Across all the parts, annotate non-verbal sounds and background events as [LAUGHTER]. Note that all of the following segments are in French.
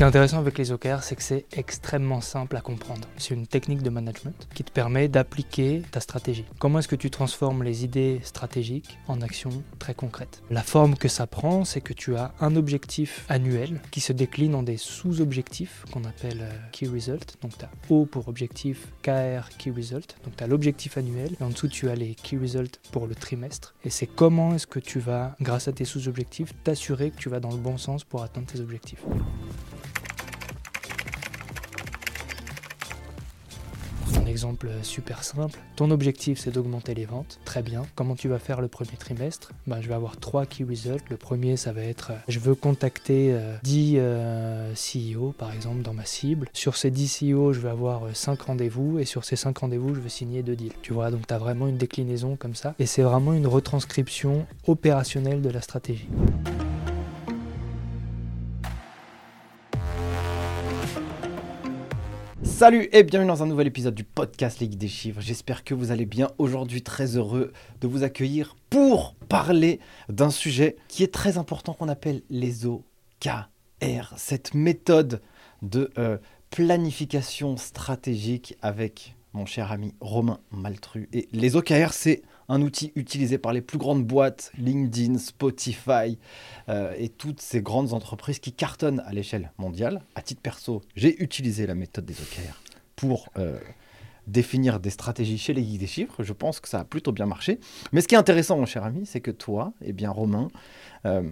qui est intéressant avec les OKR, c'est que c'est extrêmement simple à comprendre. C'est une technique de management qui te permet d'appliquer ta stratégie. Comment est-ce que tu transformes les idées stratégiques en actions très concrètes? La forme que ça prend, c'est que tu as un objectif annuel qui se décline en des sous-objectifs qu'on appelle euh, Key Result. Donc tu as O pour objectif, KR Key Result. Donc tu as l'objectif annuel et en dessous tu as les Key Result pour le trimestre. Et c'est comment est-ce que tu vas, grâce à tes sous-objectifs, t'assurer que tu vas dans le bon sens pour atteindre tes objectifs. Exemple super simple, ton objectif c'est d'augmenter les ventes, très bien. Comment tu vas faire le premier trimestre? Bah, Je vais avoir trois key results. Le premier ça va être, euh, je veux contacter 10 euh, euh, CEO par exemple dans ma cible. Sur ces 10 CEO, je vais avoir 5 rendez-vous et sur ces 5 rendez-vous, je veux signer 2 deals. Tu vois, donc tu as vraiment une déclinaison comme ça et c'est vraiment une retranscription opérationnelle de la stratégie. Salut et bienvenue dans un nouvel épisode du podcast Ligue des chiffres. J'espère que vous allez bien. Aujourd'hui, très heureux de vous accueillir pour parler d'un sujet qui est très important qu'on appelle les OKR. Cette méthode de euh, planification stratégique avec mon cher ami Romain Maltru. Et les OKR, c'est un outil utilisé par les plus grandes boîtes, LinkedIn, Spotify euh, et toutes ces grandes entreprises qui cartonnent à l'échelle mondiale. À titre perso, j'ai utilisé la méthode des OKR pour euh, définir des stratégies chez les guides des chiffres. Je pense que ça a plutôt bien marché. Mais ce qui est intéressant, mon cher ami, c'est que toi, eh bien Romain, euh,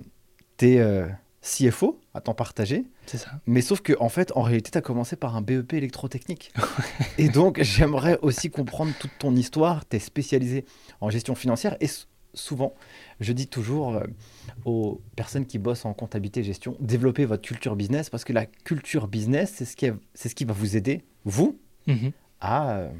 tu es CFO à temps partagé. C'est ça. Mais sauf que, en fait, en réalité, tu as commencé par un BEP électrotechnique. [LAUGHS] et donc, j'aimerais aussi comprendre toute ton histoire. Tu es spécialisé en gestion financière. Et souvent, je dis toujours euh, aux personnes qui bossent en comptabilité et gestion, développez votre culture business parce que la culture business, c'est ce, qui ce qui va vous aider, vous, mhm. à euh,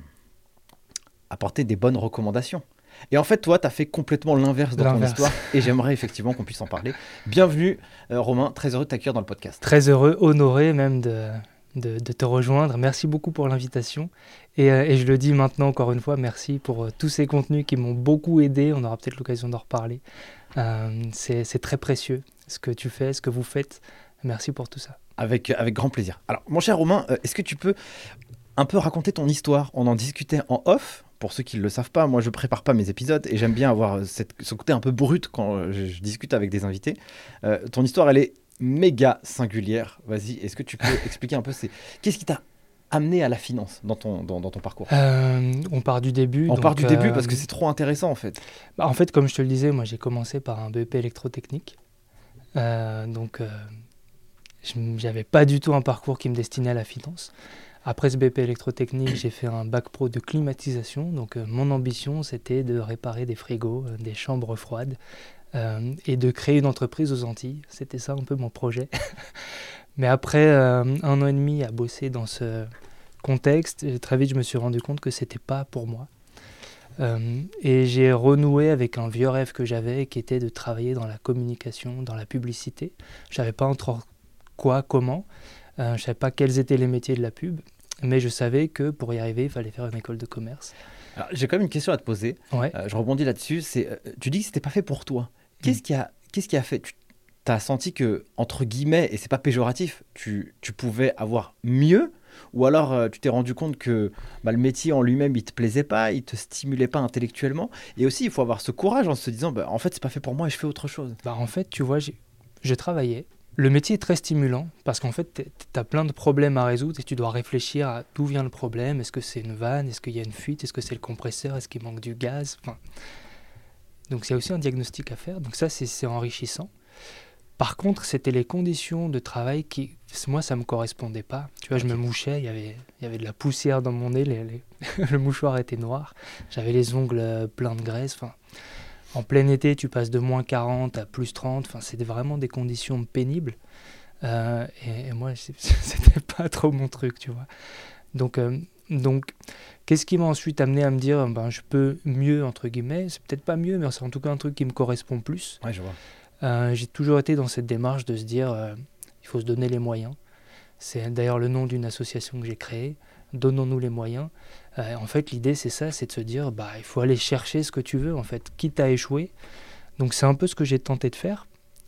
apporter des bonnes recommandations. Et en fait, toi, tu as fait complètement l'inverse dans ton histoire et j'aimerais effectivement qu'on puisse en parler. Bienvenue, euh, Romain, très heureux de t'accueillir dans le podcast. Très heureux, honoré même de, de, te rejoindre. Merci beaucoup pour l'invitation. Et, euh, et, je le dis maintenant encore une fois, merci pour euh, tous ces contenus qui m'ont beaucoup aidé. On aura peut-être l'occasion d'en reparler. C'est très précieux ce que tu fais, ce que vous faites. Merci pour tout ça. Avec, avec grand plaisir. Alors, mon cher Romain, est-ce que tu peux un peu raconter ton histoire? On en discutait en off pour ceux qui ne le savent pas, moi je prépare pas mes épisodes et j'aime bien avoir cette, ce côté un peu brut quand je, discute avec des invités. Euh, ton histoire, elle est méga singulière. Vas-y, est-ce que tu peux [LAUGHS] expliquer un peu qu'est-ce qui t'a amené à la finance dans ton, dans, ton parcours? Euh, On part du début. On part du début parce que euh, c'est trop intéressant en fait. Bah, en fait, comme je te le disais, moi j'ai commencé par un BEP électrotechnique. donc j'avais pas du tout un parcours qui me destinait à la finance. Après ce BP électrotechnique, j'ai fait un bac pro de climatisation. Donc euh, mon ambition, c'était de réparer des frigos, euh, des chambres froides euh, et de créer une entreprise aux Antilles. C'était ça un peu mon projet. [LAUGHS] Mais après un an et demi à bosser dans ce contexte, très vite je me suis rendu compte que c'était pas pour moi. et j'ai renoué avec un vieux rêve que j'avais qui était de travailler dans la communication, dans la publicité. Je savais pas entre quoi, comment. je savais pas quels étaient les métiers de la pub. Mais je savais que pour y arriver, il fallait faire une école de commerce. J'ai quand même une question à te poser. Ouais. Euh, je rebondis là-dessus. C'est, euh, tu dis que c'était pas fait pour toi. Qu'est-ce mm. qui a, qu'est-ce qui a fait Tu as senti que entre guillemets, et c'est pas péjoratif, tu, tu, pouvais avoir mieux, ou alors euh, tu t'es rendu compte que bah, le métier en lui-même, il te plaisait pas, il te stimulait pas intellectuellement? Et aussi, il faut avoir ce courage en se disant, bah, en fait, c'est pas fait pour moi et je fais autre chose. Bah, en fait, tu vois, je travaillais, le métier est très stimulant parce qu'en fait, tu as plein de problèmes à résoudre et tu dois réfléchir à d'où vient le problème. Est-ce que c'est une vanne? Est-ce qu'il y a une fuite? Est-ce que c'est le compresseur? Est-ce qu'il manque du gaz? Enfin, Donc, il y a aussi un diagnostic à faire. Donc, ça, c'est enrichissant. Par contre, c'était les conditions de travail qui, moi, ça ne me correspondait pas. Tu vois, je me mouchais, il y avait, il y avait de la poussière dans mon nez, [LAUGHS] le mouchoir était noir, j'avais les ongles pleins de graisse. Enfin, en plein été, tu passes de moins 40 à plus 30. Enfin, c'était vraiment des conditions pénibles. Euh, et, moi, [LAUGHS] c'était pas trop mon truc, tu vois. Donc, euh, donc qu'est-ce qui m'a ensuite amené à me dire, ben, je peux mieux, entre guillemets? C'est peut-être pas mieux, mais c'est en tout cas un truc qui me correspond plus. Ouais, je vois. Euh, j'ai toujours été dans cette démarche de se dire, il faut se donner les moyens. C'est d'ailleurs le nom d'une association que j'ai créée donnons-nous les moyens. Euh, en fait, l'idée, c'est ça, c'est de se dire, bah, il faut aller chercher ce que tu veux, en fait, quitte à échouer. Donc, c'est un peu ce que j'ai tenté de faire.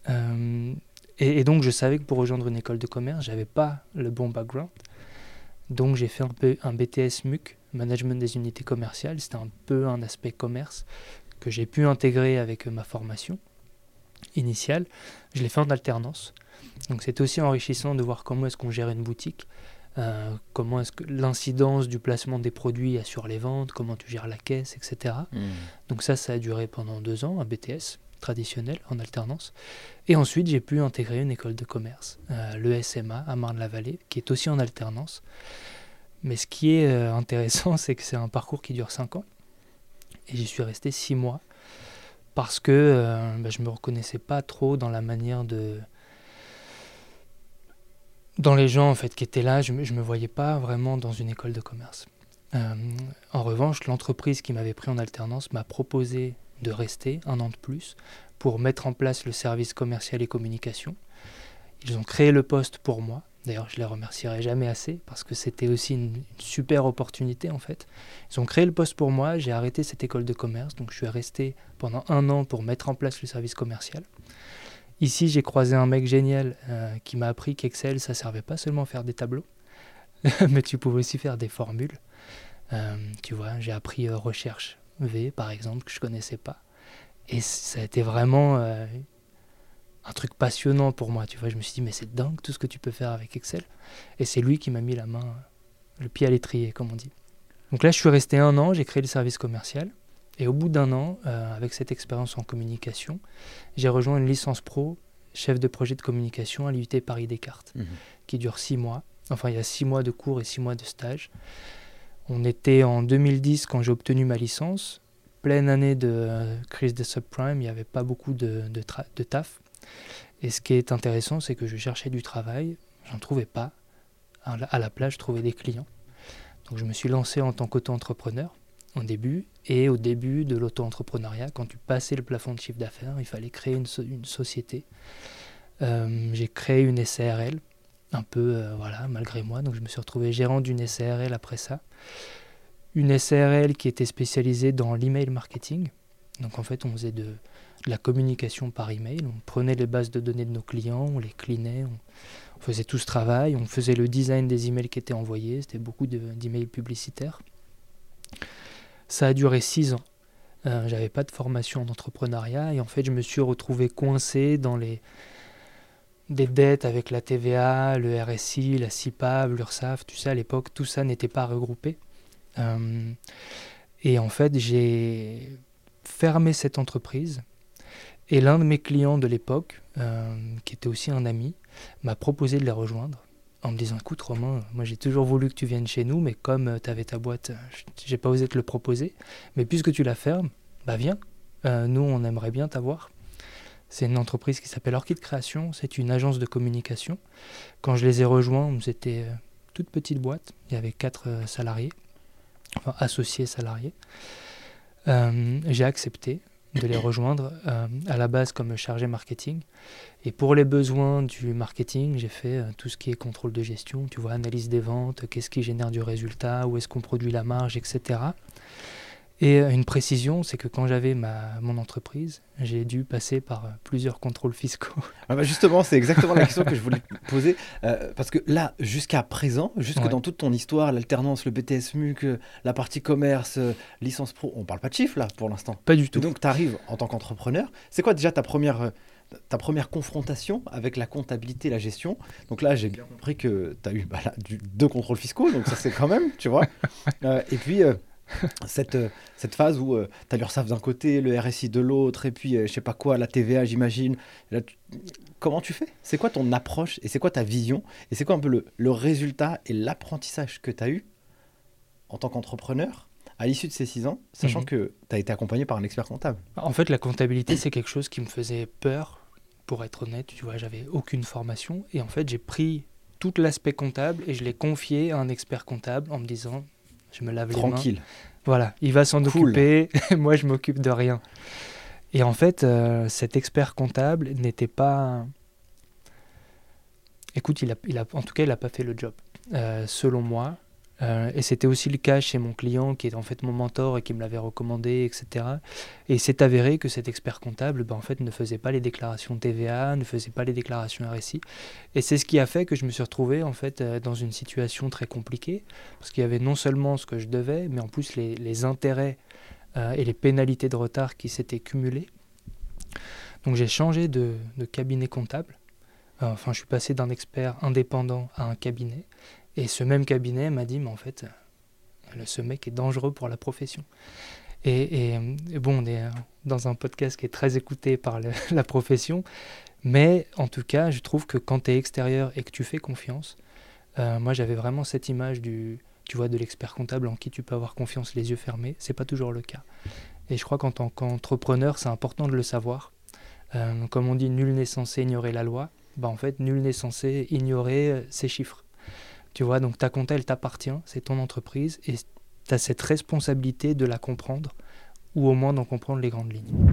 Euh, Et, donc, je savais que pour rejoindre une école de commerce, j'avais pas le bon background. Donc, j'ai fait un, peu, un BTS MUC, Management des unités commerciales. C'était un peu un aspect commerce que j'ai pu intégrer avec ma formation initiale. Je l'ai fait en alternance. Donc, c'était aussi enrichissant de voir comment est-ce qu'on gère une boutique. Euh, comment est-ce que l'incidence du placement des produits sur les ventes, comment tu gères la caisse, etc. Hmm. Donc ça, ça a duré pendant deux ans, un BTS traditionnel en alternance. Et ensuite, j'ai pu intégrer une école de commerce, euh, le SMA à Marne-la-Vallée, qui est aussi en alternance. Mais ce qui est euh, intéressant, [LAUGHS] c'est que c'est un parcours qui dure cinq ans. Et j'y suis resté six mois parce que bah, je ne me reconnaissais pas trop dans la manière de, dans les gens en fait qui étaient là, je ne me, voyais pas vraiment dans une école de commerce. Euh, en revanche, l'entreprise qui m'avait pris en alternance m'a proposé de rester un an de plus pour mettre en place le service commercial et communication. Ils ont créé le poste pour moi. D'ailleurs, je les remercierai jamais assez parce que c'était aussi une, super opportunité en fait. Ils ont créé le poste pour moi. J'ai arrêté cette école de commerce, donc je suis resté pendant un an pour mettre en place le service commercial. Ici, j'ai croisé un mec génial euh, qui m'a appris qu'Excel, ça servait pas seulement à faire des tableaux, [LAUGHS] mais tu pouvais aussi faire des formules. Euh, tu vois, j'ai appris euh, recherche V, par exemple, que je connaissais pas. Et ça a été vraiment un truc passionnant pour moi. Tu vois, je me suis dit, mais c'est dingue tout ce que tu peux faire avec Excel. Et c'est lui qui m'a mis la main, le pied à l'étrier, comme on dit. Donc là, je suis resté un an, j'ai créé le service commercial. Et au bout d'un an, euh, avec cette expérience en communication, j'ai rejoint une licence pro, chef de projet de communication à l'UT Paris Descartes, mhm. qui dure six mois. Enfin, il y a six mois de cours et six mois de stage. On était en 2010 quand j'ai obtenu ma licence, pleine année de euh, crise des subprimes, il n'y avait pas beaucoup de, de, taf. Et ce qui est intéressant, c'est que je cherchais du travail, j'en trouvais pas. À la place, je trouvais des clients. Donc je me suis lancé en tant qu'auto-entrepreneur au début. Et au début de l'auto-entrepreneuriat, quand tu passais le plafond de chiffre d'affaires, il fallait créer une, société. Euh, j'ai créé une SARL, un peu, euh, voilà, malgré moi. Donc je me suis retrouvé gérant d'une SARL après ça. Une SARL qui était spécialisée dans l'email marketing. Donc en fait, on faisait de, la communication par email. On prenait les bases de données de nos clients, on les clinait, on, on faisait tout ce travail, on faisait le design des emails qui étaient envoyés. C'était beaucoup d'emails publicitaires. Ça a duré six ans. Euh, j'avais pas de formation en entrepreneuriat et en fait je me suis retrouvé coincé dans les des dettes avec la TVA, le RSI, la CIPAB, l'URSSAF, tu sais à l'époque tout ça n'était pas regroupé. Euh, et en fait j'ai fermé cette entreprise et l'un de mes clients de l'époque, euh, qui était aussi un ami, m'a proposé de les rejoindre en me disant écoute Romain, moi j'ai toujours voulu que tu viennes chez nous, mais comme euh, tu avais ta boîte, euh, j'ai pas osé te le proposer. Mais puisque tu la fermes, bah viens. Euh, nous on aimerait bien t'avoir. C'est une entreprise qui s'appelle Orchid Création, c'est une agence de communication. Quand je les ai rejoints, c'était toute petite boîte, il y avait quatre salariés, enfin associés salariés. j'ai accepté de les rejoindre à la base comme chargé marketing. Et pour les besoins du marketing, j'ai fait euh, tout ce qui est contrôle de gestion, tu vois, analyse des ventes, qu'est-ce qui génère du résultat, où est-ce qu'on produit la marge, etc. Et euh, une précision, c'est que quand j'avais ma, mon entreprise, j'ai dû passer par euh, plusieurs contrôles fiscaux. [LAUGHS] Ah bah justement, c'est exactement la question que je voulais [LAUGHS] poser. Euh, parce que là, jusqu'à présent, jusque dans toute ton histoire, l'alternance, le BTS MUC, la partie commerce, licence pro, on parle pas de chiffres là pour l'instant. Pas du tout. donc tu arrives en tant qu'entrepreneur. C'est quoi déjà ta première, ta première confrontation avec la comptabilité la gestion Donc là, j'ai bien compris que tu as eu bah, deux contrôles fiscaux, donc ça c'est quand même, tu vois. [LAUGHS] et puis cette, euh, cette phase où euh, tu as l'URSSAF d'un côté, le RSI de l'autre, et puis euh, je sais pas quoi, la TVA, j'imagine. Comment tu fais? C'est quoi ton approche et c'est quoi ta vision? Et c'est quoi un peu le, le résultat et l'apprentissage que tu as eu en tant qu'entrepreneur à l'issue de ces six ans, sachant mhm. que tu as été accompagné par un expert comptable? En fait, la comptabilité, c'est quelque chose qui me faisait peur, pour être honnête. Tu vois, j'avais aucune formation. Et en fait, j'ai pris tout l'aspect comptable et je l'ai confié à un expert comptable en me disant je me lave Tranquille. les mains. Voilà, il va s'en occuper, [LAUGHS] moi je m'occupe de rien. Et en fait, euh, cet expert comptable n'était pas... Écoute, il a, il a, en tout cas, il n'a pas fait le job. Euh, selon moi, Euh, et c'était aussi le cas chez mon client qui est en fait mon mentor et qui me l'avait recommandé, etc. Et c'est avéré que cet expert comptable ben, en fait, ne faisait pas les déclarations TVA, ne faisait pas les déclarations RSI. Et c'est ce qui a fait que je me suis retrouvé en fait, euh, dans une situation très compliquée, parce qu'il y avait non seulement ce que je devais, mais en plus les, intérêts euh, et les pénalités de retard qui s'étaient cumulées. Donc j'ai changé de, de cabinet comptable. Enfin, je suis passé d'un expert indépendant à un cabinet. Et ce même cabinet m'a dit, mais en fait, euh, ce mec est dangereux pour la profession. Et, bon, on est euh, dans un podcast qui est très écouté par [LAUGHS] la profession, mais en tout cas, je trouve que quand tu es extérieur et que tu fais confiance, euh, moi j'avais vraiment cette image du, tu vois, de l'expert comptable en qui tu peux avoir confiance les yeux fermés. C'est pas toujours le cas. Et je crois qu'en tant qu'entrepreneur, c'est important de le savoir. comme on dit, nul n'est censé ignorer la loi. Bah, en fait, nul n'est censé ignorer ces chiffres. Tu vois, donc ta compta, elle t'appartient, c'est ton entreprise, et tu as cette responsabilité de la comprendre, ou au moins d'en comprendre les grandes lignes.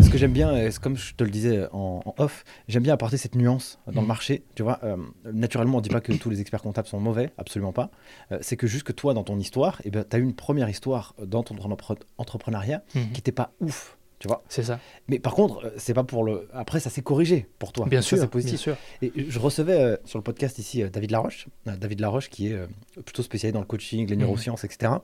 Ce que j'aime bien, euh, comme je te le disais en, off, j'aime bien apporter cette nuance dans le mm. marché. Tu vois, euh, naturellement, on ne dit pas que tous les experts comptables sont mauvais, absolument pas. Euh, c'est que juste que toi, dans ton histoire, eh ben, tu as eu une première histoire dans ton entrepreneuriat mm-hmm. qui n'était pas ouf. Tu vois C'est ça. Mais par contre, c'est pas pour le. Après, ça s'est corrigé pour toi. Bien sûr, c'est positif. Bien sûr. Et je recevais sur le podcast ici David Laroche, David Laroche qui est plutôt spécialisé dans le coaching, les mm-hmm. neurosciences, etc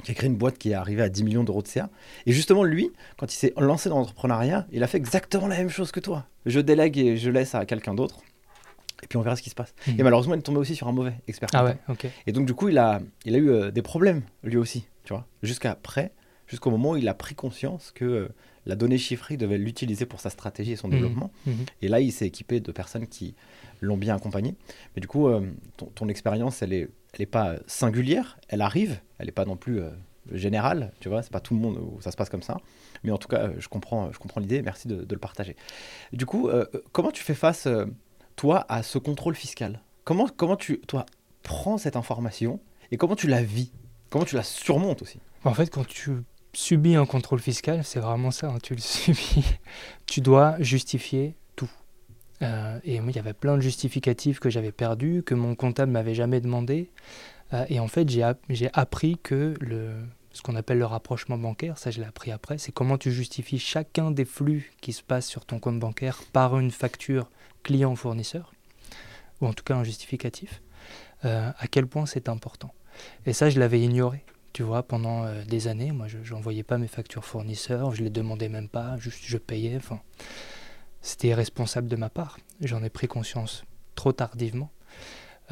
qui a créé une boîte qui est arrivée à 10 millions d'euros de CA. Et justement, lui, quand il s'est lancé dans l'entrepreneuriat, il a fait exactement la même chose que toi. Je délègue et je laisse à quelqu'un d'autre. Et puis on verra ce qui se passe. Hmm. Et malheureusement, il est tombé aussi sur un mauvais expert. Ah ouais, ok. Et donc, du coup, il a, il a eu euh, des problèmes, lui aussi, tu vois. Jusqu'après, jusqu'au moment où il a pris conscience que euh, la donnée chiffrée, devait l'utiliser pour sa stratégie et son hmm. développement. Hmm. Et là, il s'est équipé de personnes qui l'ont bien accompagné. Mais du coup, euh, ton, ton expérience, elle est elle n'est pas singulière, elle arrive, elle n'est pas non plus euh, générale, tu vois, c'est pas tout le monde où ça se passe comme ça. Mais en tout cas, je comprends, je comprends l'idée, merci de, le partager. Du coup, euh, comment tu fais face, euh, toi, à ce contrôle fiscal? Comment, comment tu, toi, prends cette information et comment tu la vis? Comment tu la surmontes aussi? En fait, quand tu subis un contrôle fiscal, c'est vraiment ça, hein, tu le [LAUGHS] subis. tu dois justifier euh, et moi, il y avait plein de justificatifs que j'avais perdus, que mon comptable m'avait jamais demandé. Euh, et en fait, j'ai appris que le, ce qu'on appelle le rapprochement bancaire, ça je l'ai appris après, c'est comment tu justifies chacun des flux qui se passent sur ton compte bancaire par une facture client-fournisseur, ou en tout cas un justificatif, euh, à quel point c'est important. Et ça, je l'avais ignoré, tu vois, pendant des années. Moi, je n'envoyais pas mes factures fournisseurs, je les demandais même pas, juste je payais. Enfin, c'était irresponsable de ma part. J'en ai pris conscience trop tardivement.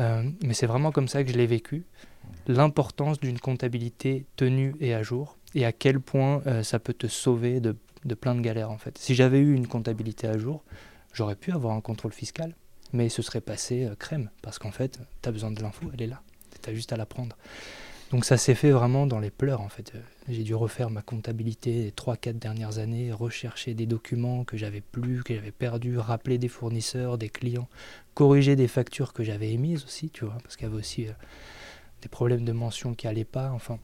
Euh, mais c'est vraiment comme ça que je l'ai vécu. L'importance d'une comptabilité tenue et à jour, et à quel point euh, ça peut te sauver de, plein de galères en fait. Si j'avais eu une comptabilité à jour, j'aurais pu avoir un contrôle fiscal, mais ce serait passé euh, crème, parce qu'en fait, tu as besoin de l'info, elle est là. Tu as juste à la prendre. Donc ça s'est fait vraiment dans les pleurs en fait. J'ai dû refaire ma comptabilité les 3-4 dernières années, rechercher des documents que j'avais plus, que j'avais perdus, rappeler des fournisseurs, des clients, corriger des factures que j'avais émises aussi, tu vois, parce qu'il y avait aussi euh, des problèmes de mention qui allaient pas, enfin.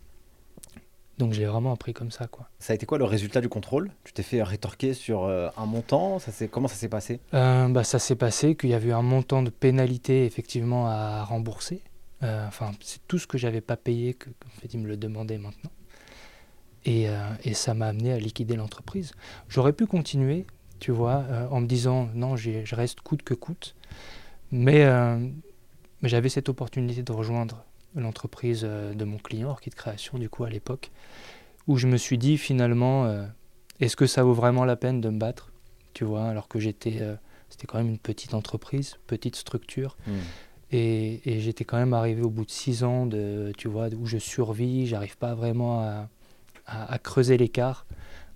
Donc j'ai vraiment appris comme ça quoi. Ça a été quoi le résultat du contrôle? Tu t'es fait rétorquer sur euh, un montant? Ça Comment ça s'est passé? Euh, bah, Ça s'est passé qu'il y avait un montant de pénalité effectivement à rembourser. Euh, enfin, c'est tout ce que j'avais pas payé que, fait, il me le demandait maintenant. Et, euh, et ça m'a amené à liquider l'entreprise. J'aurais pu continuer, tu vois, euh, en me disant non, je reste coûte que coûte. Mais, mais j'avais cette opportunité de rejoindre l'entreprise de mon client, Orchid Création, du coup, à l'époque, où je me suis dit finalement, est-ce que ça vaut vraiment la peine de me battre, tu vois, alors que j'étais, c'était quand même une petite entreprise, petite structure. Hmm. Et, j'étais quand même arrivé au bout de six ans de, tu vois, où je survis, j'arrive pas vraiment à, creuser l'écart.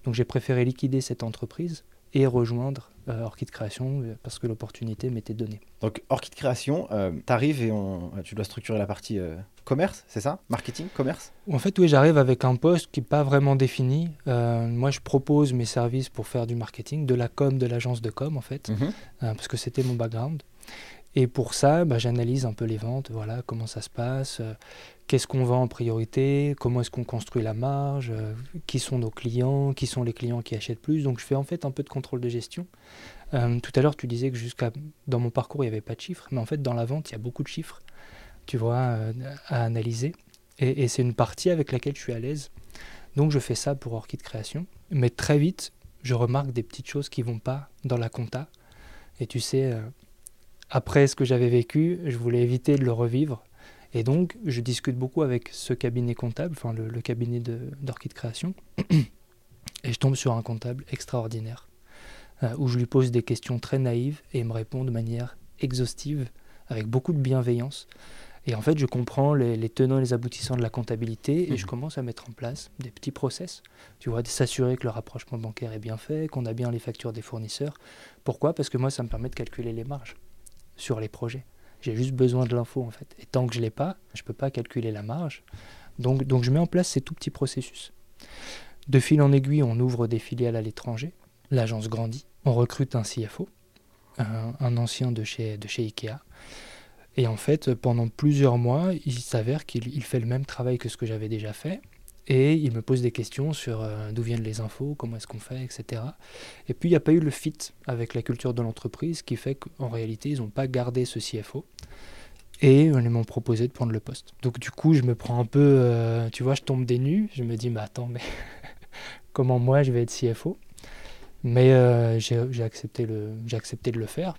Donc j'ai préféré liquider cette entreprise et rejoindre euh, Orchid Création euh, parce que l'opportunité m'était donnée. Donc Orchid Création, euh, tu arrives et on, tu dois structurer la partie commerce, c'est ça? Marketing, commerce? En fait, oui, j'arrive avec un poste qui n'est pas vraiment défini. moi, je propose mes services pour faire du marketing, de la com, de l'agence de com, en fait, Mhm. parce que c'était mon background. Et pour ça, bah, j'analyse un peu les ventes, voilà, comment ça se passe, euh, qu'est-ce qu'on vend en priorité, comment est-ce qu'on construit la marge, euh, qui sont nos clients, qui sont les clients qui achètent plus? Donc je fais en fait un peu de contrôle de gestion. Euh, tout à l'heure, tu disais que jusqu'à dans mon parcours, il n'y avait pas de chiffres, mais en fait, dans la vente, il y a beaucoup de chiffres, tu vois, euh, à analyser. Et, et c'est une partie avec laquelle je suis à l'aise. Donc je fais ça pour Orchid Création. Mais très vite, je remarque des petites choses qui vont pas dans la compta. Et tu sais, après ce que j'avais vécu, je voulais éviter de le revivre. Et donc, je discute beaucoup avec ce cabinet comptable, enfin le, le cabinet d'Orchid Création. [CLEARS THROAT] Et je tombe sur un comptable extraordinaire, euh, où je lui pose des questions très naïves et il me répond de manière exhaustive, avec beaucoup de bienveillance. Et en fait, je comprends les, les tenants et les aboutissants de la comptabilité et je Mhm. commence à mettre en place des petits process. Tu vois, de s'assurer que le rapprochement bancaire est bien fait, qu'on a bien les factures des fournisseurs. Pourquoi? Parce que moi, ça me permet de calculer les marges sur les projets. J'ai juste besoin de l'info en fait. Et tant que je ne l'ai pas, je ne peux pas calculer la marge. Donc, je mets en place ces tout petits processus. De fil en aiguille, on ouvre des filiales à l'étranger. L'agence grandit. On recrute un CFO, un, ancien de chez, de chez Ikea. Et en fait, pendant plusieurs mois, il s'avère qu'il il fait le même travail que ce que j'avais déjà fait. Et il me pose des questions sur euh, d'où viennent les infos, comment est-ce qu'on fait, etc. Et puis, il n'y a pas eu le fit avec la culture de l'entreprise, qui fait qu'en réalité, ils n'ont pas gardé ce CFO. Et ils m'ont proposé de prendre le poste. Donc, du coup, je me prends un peu, euh, tu vois, je tombe des nues. Je me dis, mais attends, mais [LAUGHS] comment moi, je vais être CFO Mais euh, j'ai accepté, accepté de le faire.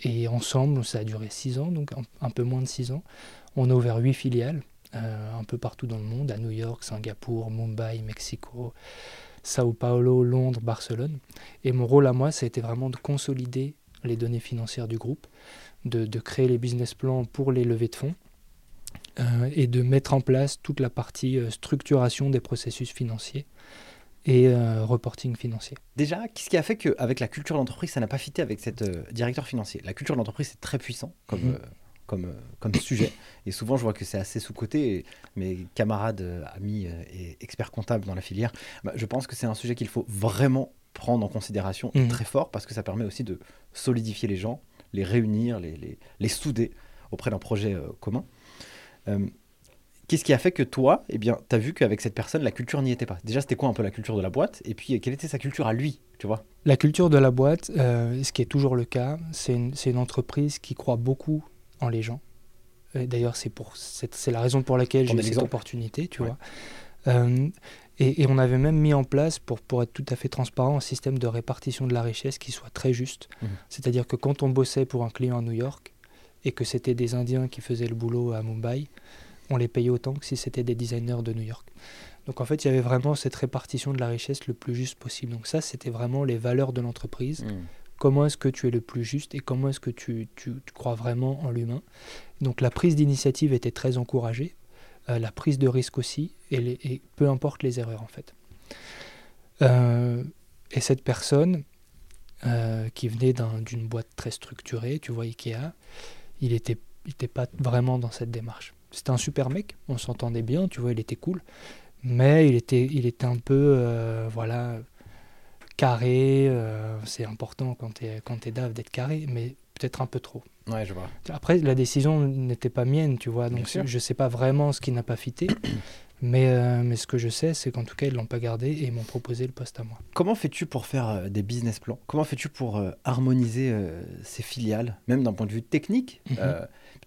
Et ensemble, ça a duré six ans, donc un, un peu moins de six ans. On a ouvert huit filiales, euh, un peu partout dans le monde, à New York, Singapour, Mumbai, Mexico, Sao Paulo, Londres, Barcelone. Et mon rôle à moi, ça a été vraiment de consolider les données financières du groupe, de, de créer les business plans pour les levées de fonds euh, et de mettre en place toute la partie euh, structuration des processus financiers et euh, reporting financier. Déjà, qu'est-ce qui a fait qu'avec la culture d'entreprise, ça n'a pas fité avec cette directeur financier? La culture de l'entreprise, c'est très puissant comme, Mhm. Comme, euh, comme [COUGHS] sujet. Et souvent, je vois que c'est assez sous-coté. Et Mes camarades, euh, amis euh, et experts comptables dans la filière, bah, je pense que c'est un sujet qu'il faut vraiment prendre en considération Mhm. très fort parce que ça permet aussi de solidifier les gens, les réunir, les, les, les souder auprès d'un projet euh, commun. Euh, Qu'est-ce qui a fait que toi, eh bien, tu as vu qu'avec cette personne, la culture n'y était pas? Déjà, c'était quoi un peu la culture de la boîte? Et puis, quelle était sa culture à lui Tu vois? La culture de la boîte, euh, ce qui est toujours le cas, c'est une, c'est une entreprise qui croit beaucoup en les gens. D'ailleurs, c'est pour c'est la raison pour laquelle j'ai eu cette opportunité, tu Ouais. vois. Euh, et, et on avait même mis en place, pour, pour être tout à fait transparent, un système de répartition de la richesse qui soit très juste. Mhm. C'est-à-dire que quand on bossait pour un client à New York et que c'était des Indiens qui faisaient le boulot à Mumbai, on les payait autant que si c'était des designers de New York. Donc en fait, il y avait vraiment cette répartition de la richesse le plus juste possible. Donc ça, c'était vraiment les valeurs de l'entreprise comment est-ce que tu es le plus juste et comment est-ce que tu, crois vraiment en l'humain. Donc la prise d'initiative était très encouragée, euh, la prise de risque aussi, et, peu importe les erreurs en fait. Euh, et cette personne euh, qui venait d'un- d'une boîte très structurée, tu vois Ikea, il n'était il était pas vraiment dans cette démarche. C'était un super mec, on s'entendait bien, tu vois, il était cool, mais il était, il était un peu, voilà, carré, euh, c'est important quand tu es, quand DAF d'être carré, mais peut-être un peu trop. Ouais, je vois. Après, la décision n'était pas mienne, tu vois, donc je sais pas vraiment ce qui n'a pas fité, [COUGHS] mais, euh, mais ce que je sais, c'est qu'en tout cas, ils l'ont pas gardé et ils m'ont proposé le poste à moi. Comment fais-tu pour faire euh, des business plans? Comment fais-tu pour euh, harmoniser ces filiales, même d'un point de vue technique? Mhm.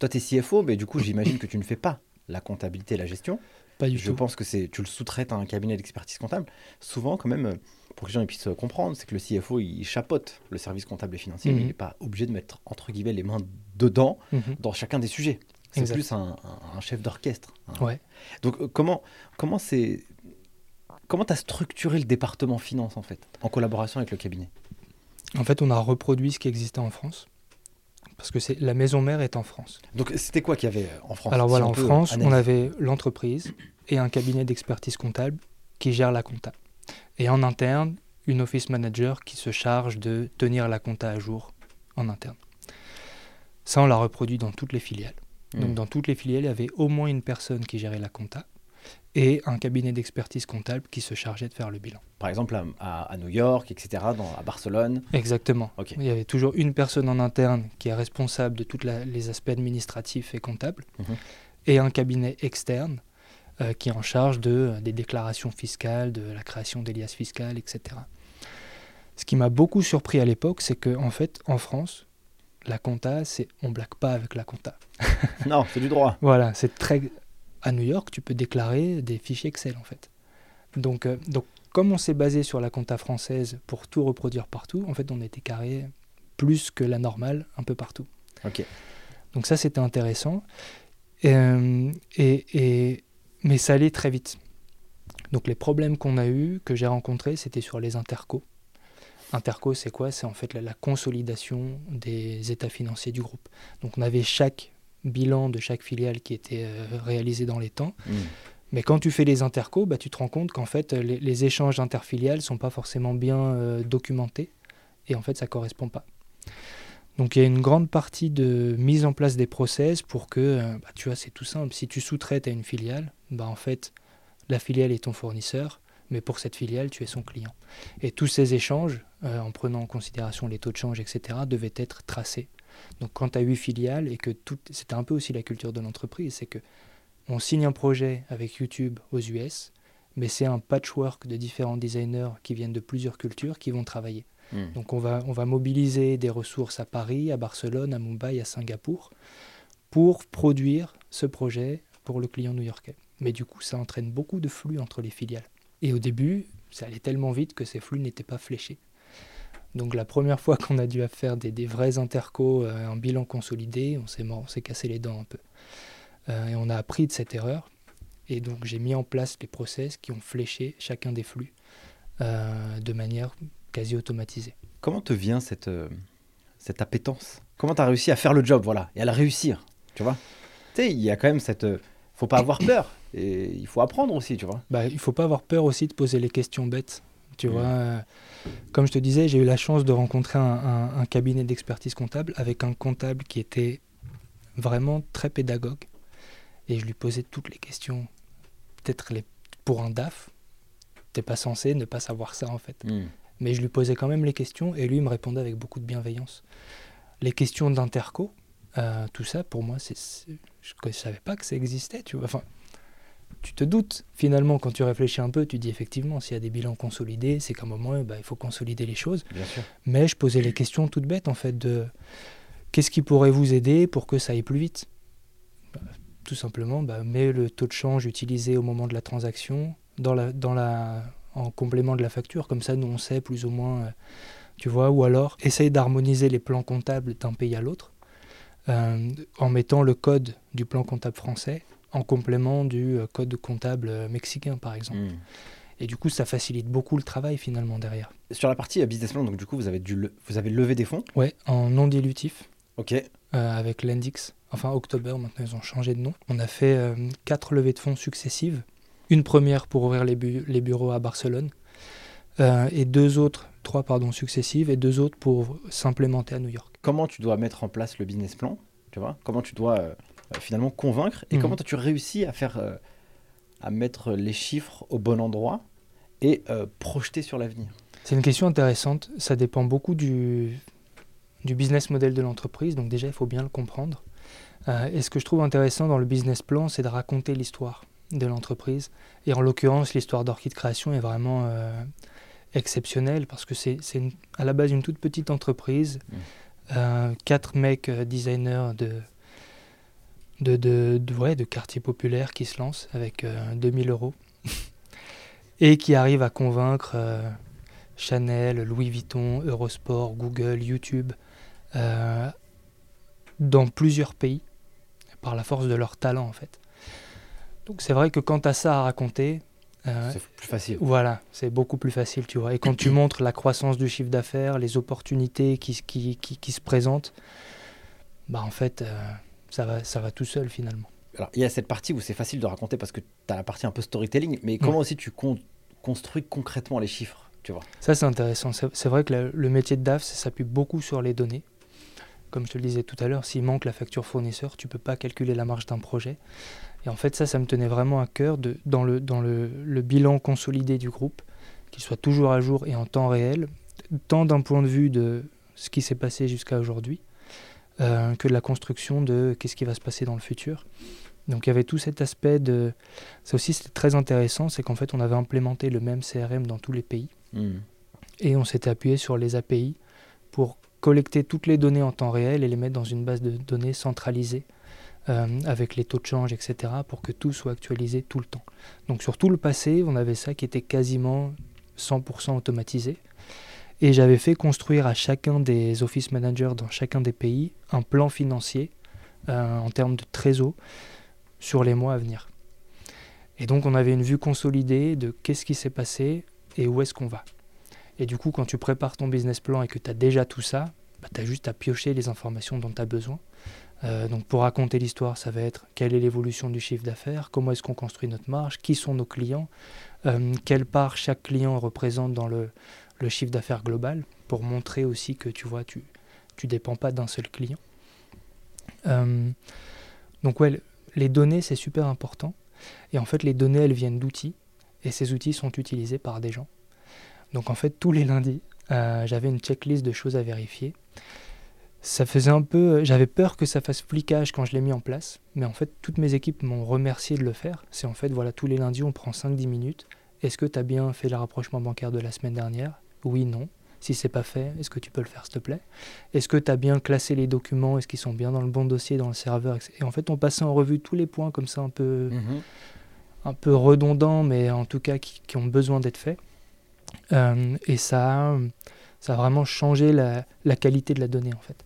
Toi, tu es CFO, mais du coup, j'imagine que tu ne fais pas la comptabilité et la gestion. Pas du Je tout. pense que tu le sous-traites à un cabinet d'expertise comptable. Souvent, quand même, pour que les gens puissent comprendre, c'est que le CFO, il chapeaute le service comptable et financier, mais Mhm. il n'est pas obligé de mettre, entre guillemets, les mains dedans Mhm. dans chacun des sujets. C'est plus un, chef d'orchestre. hein. Ouais. Donc, euh, comment comment c'est comment tu as structuré le département finance, en fait, en collaboration avec le cabinet? En fait, on a reproduit ce qui existait en France, parce que c'est la maison mère est en France. Donc, c'était quoi qu'il y avait euh, en France? Alors si voilà, en France, on avait l'entreprise et un cabinet d'expertise comptable qui gère la compta. Et en interne, une office manager qui se charge de tenir la compta à jour en interne. Ça, on l'a reproduit dans toutes les filiales. Donc Mm. dans toutes les filiales, il y avait au moins une personne qui gérait la compta et un cabinet d'expertise comptable qui se chargeait de faire le bilan. Par exemple, à, New York, etc., dans, à Barcelone. Exactement. Il y avait toujours une personne en interne qui est responsable de tous les aspects administratifs et comptables Mhm. et un cabinet externe euh, qui est en charge de, euh, des déclarations fiscales, de la création des liasses fiscales, etc. Ce qui m'a beaucoup surpris à l'époque, c'est qu'en en fait, en France, la compta, c'est on blague pas avec la compta. [LAUGHS] non, c'est du droit. Voilà, c'est très. À New York, tu peux déclarer des fichiers Excel en fait. Donc, euh, donc comme on s'est basé sur la compta française pour tout reproduire partout, en fait, on était carré plus que la normale un peu partout. Ok. Donc ça, c'était intéressant. Et, et- mais ça allait très vite. Donc les problèmes qu'on a eus, que j'ai rencontrés, c'était sur les intercos. Interco, c'est quoi? C'est en fait la, la consolidation des états financiers du groupe. Donc on avait chaque bilan de chaque filiale qui était euh, réalisé dans les temps. Mm. Mais quand tu fais les intercos, bah, tu te rends compte qu'en fait, les, les échanges interfiliales ne sont pas forcément bien euh, documentés. Et en fait, ça ne correspond pas. Donc il y a une grande partie de mise en place des process pour que, euh, bah, tu vois, c'est tout simple. Si tu sous-traites à une filiale, bah, en fait, la filiale est ton fournisseur, mais pour cette filiale, tu es son client. Et tous ces échanges, euh, en prenant en considération les taux de change, etc., devaient être tracés. Donc quand tu as huit filiales et que tout, c'était un peu aussi la culture de l'entreprise, c'est que on signe un projet avec YouTube aux US, mais c'est un patchwork de différents designers qui viennent de plusieurs cultures qui vont travailler. Mm. Donc on va, on va mobiliser des ressources à Paris, à Barcelone, à Mumbai, à Singapour, pour produire ce projet pour le client new-yorkais. Mais du coup, ça entraîne beaucoup de flux entre les filiales. Et au début, ça allait tellement vite que ces flux n'étaient pas fléchés. Donc la première fois qu'on a dû faire des, vrais intercos, euh, un bilan consolidé, on s'est cassé les dents un peu. Euh, et on a appris de cette erreur. Et donc j'ai mis en place les process qui ont fléché chacun des flux euh, de manière quasi automatisée. Comment te vient cette, euh, cette appétence? Comment tu as réussi à faire le job, voilà, et à le réussir Tu vois? Tu sais, il y a quand même cette. euh, faut pas avoir peur. Et il faut apprendre aussi, tu vois. Bah, il faut pas avoir peur aussi de poser les questions bêtes. Tu Mm. vois, comme je te disais, j'ai eu la chance de rencontrer un, un- un cabinet d'expertise comptable avec un comptable qui était vraiment très pédagogue. Et je lui posais toutes les questions. Peut-être les... pour un DAF, t'es pas censé ne pas savoir ça en fait. Mm. Mais je lui posais quand même les questions et lui me répondait avec beaucoup de bienveillance. Les questions d'interco, euh, tout ça, pour moi, c'est, c'est- je ne savais pas que ça existait. Tu vois. Enfin, tu te doutes finalement quand tu réfléchis un peu, tu dis effectivement, s'il y a des bilans consolidés, c'est qu'à un moment, bah, il faut consolider les choses. Bien sûr. Mais je posais les questions toutes bêtes en fait de qu'est-ce qui pourrait vous aider pour que ça aille plus vite? Bah, Tout simplement, bah, mets le taux de change utilisé au moment de la transaction dans la, dans la, en complément de la facture, comme ça nous on sait plus ou moins, euh, tu vois, ou alors essaye d'harmoniser les plans comptables d'un pays à l'autre euh, en mettant le code du plan comptable français en complément du euh, code comptable euh, mexicain par exemple. Mm. Et du coup ça facilite beaucoup le travail finalement derrière. Sur la partie euh, business plan, donc du coup, vous avez, dû le- vous avez levé des fonds? Ouais, en non dilutif. Ok. euh, avec Lendix. Enfin, October, maintenant ils ont changé de nom. On a fait euh, quatre levées de fonds successives. Une première pour ouvrir les, bu- les bureaux à Barcelone, euh, et deux autres, trois pardon, successives, et deux autres pour s'implémenter à New York. Comment tu dois mettre en place le business plan Tu vois? Comment tu dois finalement convaincre Et Mhm. comment as-tu réussi à faire. euh, à mettre les chiffres au bon endroit et euh, projeter sur l'avenir? C'est une question intéressante. Ça dépend beaucoup du, du business model de l'entreprise. Donc déjà, il faut bien le comprendre. Euh, et ce que je trouve intéressant dans le business plan, c'est de raconter l'histoire de l'entreprise. Et en l'occurrence, l'histoire d'Orchid Création est vraiment euh, exceptionnelle parce que c'est à la base une toute petite entreprise. Mm. Euh, quatre mecs euh, designers de, de, de, de, ouais, de quartier populaire qui se lancent avec euh, 2000 euros [LAUGHS] et qui arrivent à convaincre euh, Chanel, Louis Vuitton, Eurosport, Google, YouTube, euh, dans plusieurs pays, par la force de leur talent en fait. Donc c'est vrai que quand tu as ça à raconter, euh, C'est plus facile. voilà, c'est beaucoup plus facile, tu vois. Et quand tu [CLEARS THROAT] montres la croissance du chiffre d'affaires, les opportunités qui, qui, qui, qui se présentent, bah en fait, ça, va, ça va tout seul finalement. Alors, il y a cette partie où c'est facile de raconter parce que tu as la partie un peu storytelling, mais comment aussi tu con- construis concrètement les chiffres tu vois? Ça, c'est intéressant. C'est vrai que le, le métier de DAF, ça s'appuie beaucoup sur les données. Comme je te le disais tout à l'heure, s'il manque la facture fournisseur, tu peux pas calculer la marge d'un projet. Et en fait, ça, ça me tenait vraiment à cœur de, dans, le, dans le, le bilan consolidé du groupe, qu'il soit toujours à jour et en temps réel, tant d'un point de vue de ce qui s'est passé jusqu'à aujourd'hui, euh, que de la construction de qu'est-ce qui va se passer dans le futur. Donc il y avait tout cet aspect de... Ça aussi c'était très intéressant, c'est qu'en fait on avait implémenté le même CRM dans tous les pays. Hmm. Et on s'était appuyé sur les API pour collecter toutes les données en temps réel et les mettre dans une base de données centralisée euh, avec les taux de change, etc., pour que tout soit actualisé tout le temps. Donc sur tout le passé, on avait ça qui était quasiment 100% automatisé. Et j'avais fait construire à chacun des office managers dans chacun des pays un plan financier euh, en termes de trésor sur les mois à venir. Et donc on avait une vue consolidée de qu'est-ce qui s'est passé et où est-ce qu'on va. Et du coup, quand tu prépares ton business plan et que tu as déjà tout ça, bah, tu as juste à piocher les informations dont tu as besoin. Euh, donc pour raconter l'histoire, ça va être quelle est l'évolution du chiffre d'affaires, comment est-ce qu'on construit notre marge, qui sont nos clients, euh, quelle part chaque client représente dans le, le chiffre d'affaires global, pour montrer aussi que tu vois, tu ne dépends pas d'un seul client. Euh, donc ouais, les données, c'est super important. Et en fait, les données, elles viennent d'outils, et ces outils sont utilisés par des gens. Donc en fait, tous les lundis, euh, j'avais une checklist de choses à vérifier. Ça faisait un peu. J'avais peur que ça fasse flicage quand je l'ai mis en place, mais en fait, toutes mes équipes m'ont remercié de le faire. C'est en fait, voilà, tous les lundis, on prend 5-10 minutes. Est-ce que tu as bien fait le rapprochement bancaire de la semaine dernière? Oui, non. Si c'est pas fait, est-ce que tu peux le faire, s'il te plaît? Est-ce que tu as bien classé les documents? Est-ce qu'ils sont bien dans le bon dossier, dans le serveur Et en fait, on passait en revue tous les points comme ça, un peu, Mhm. un peu redondants, mais en tout cas qui, qui ont besoin d'être faits. Euh, et ça, a- ça a vraiment changé la, la qualité de la donnée, en fait.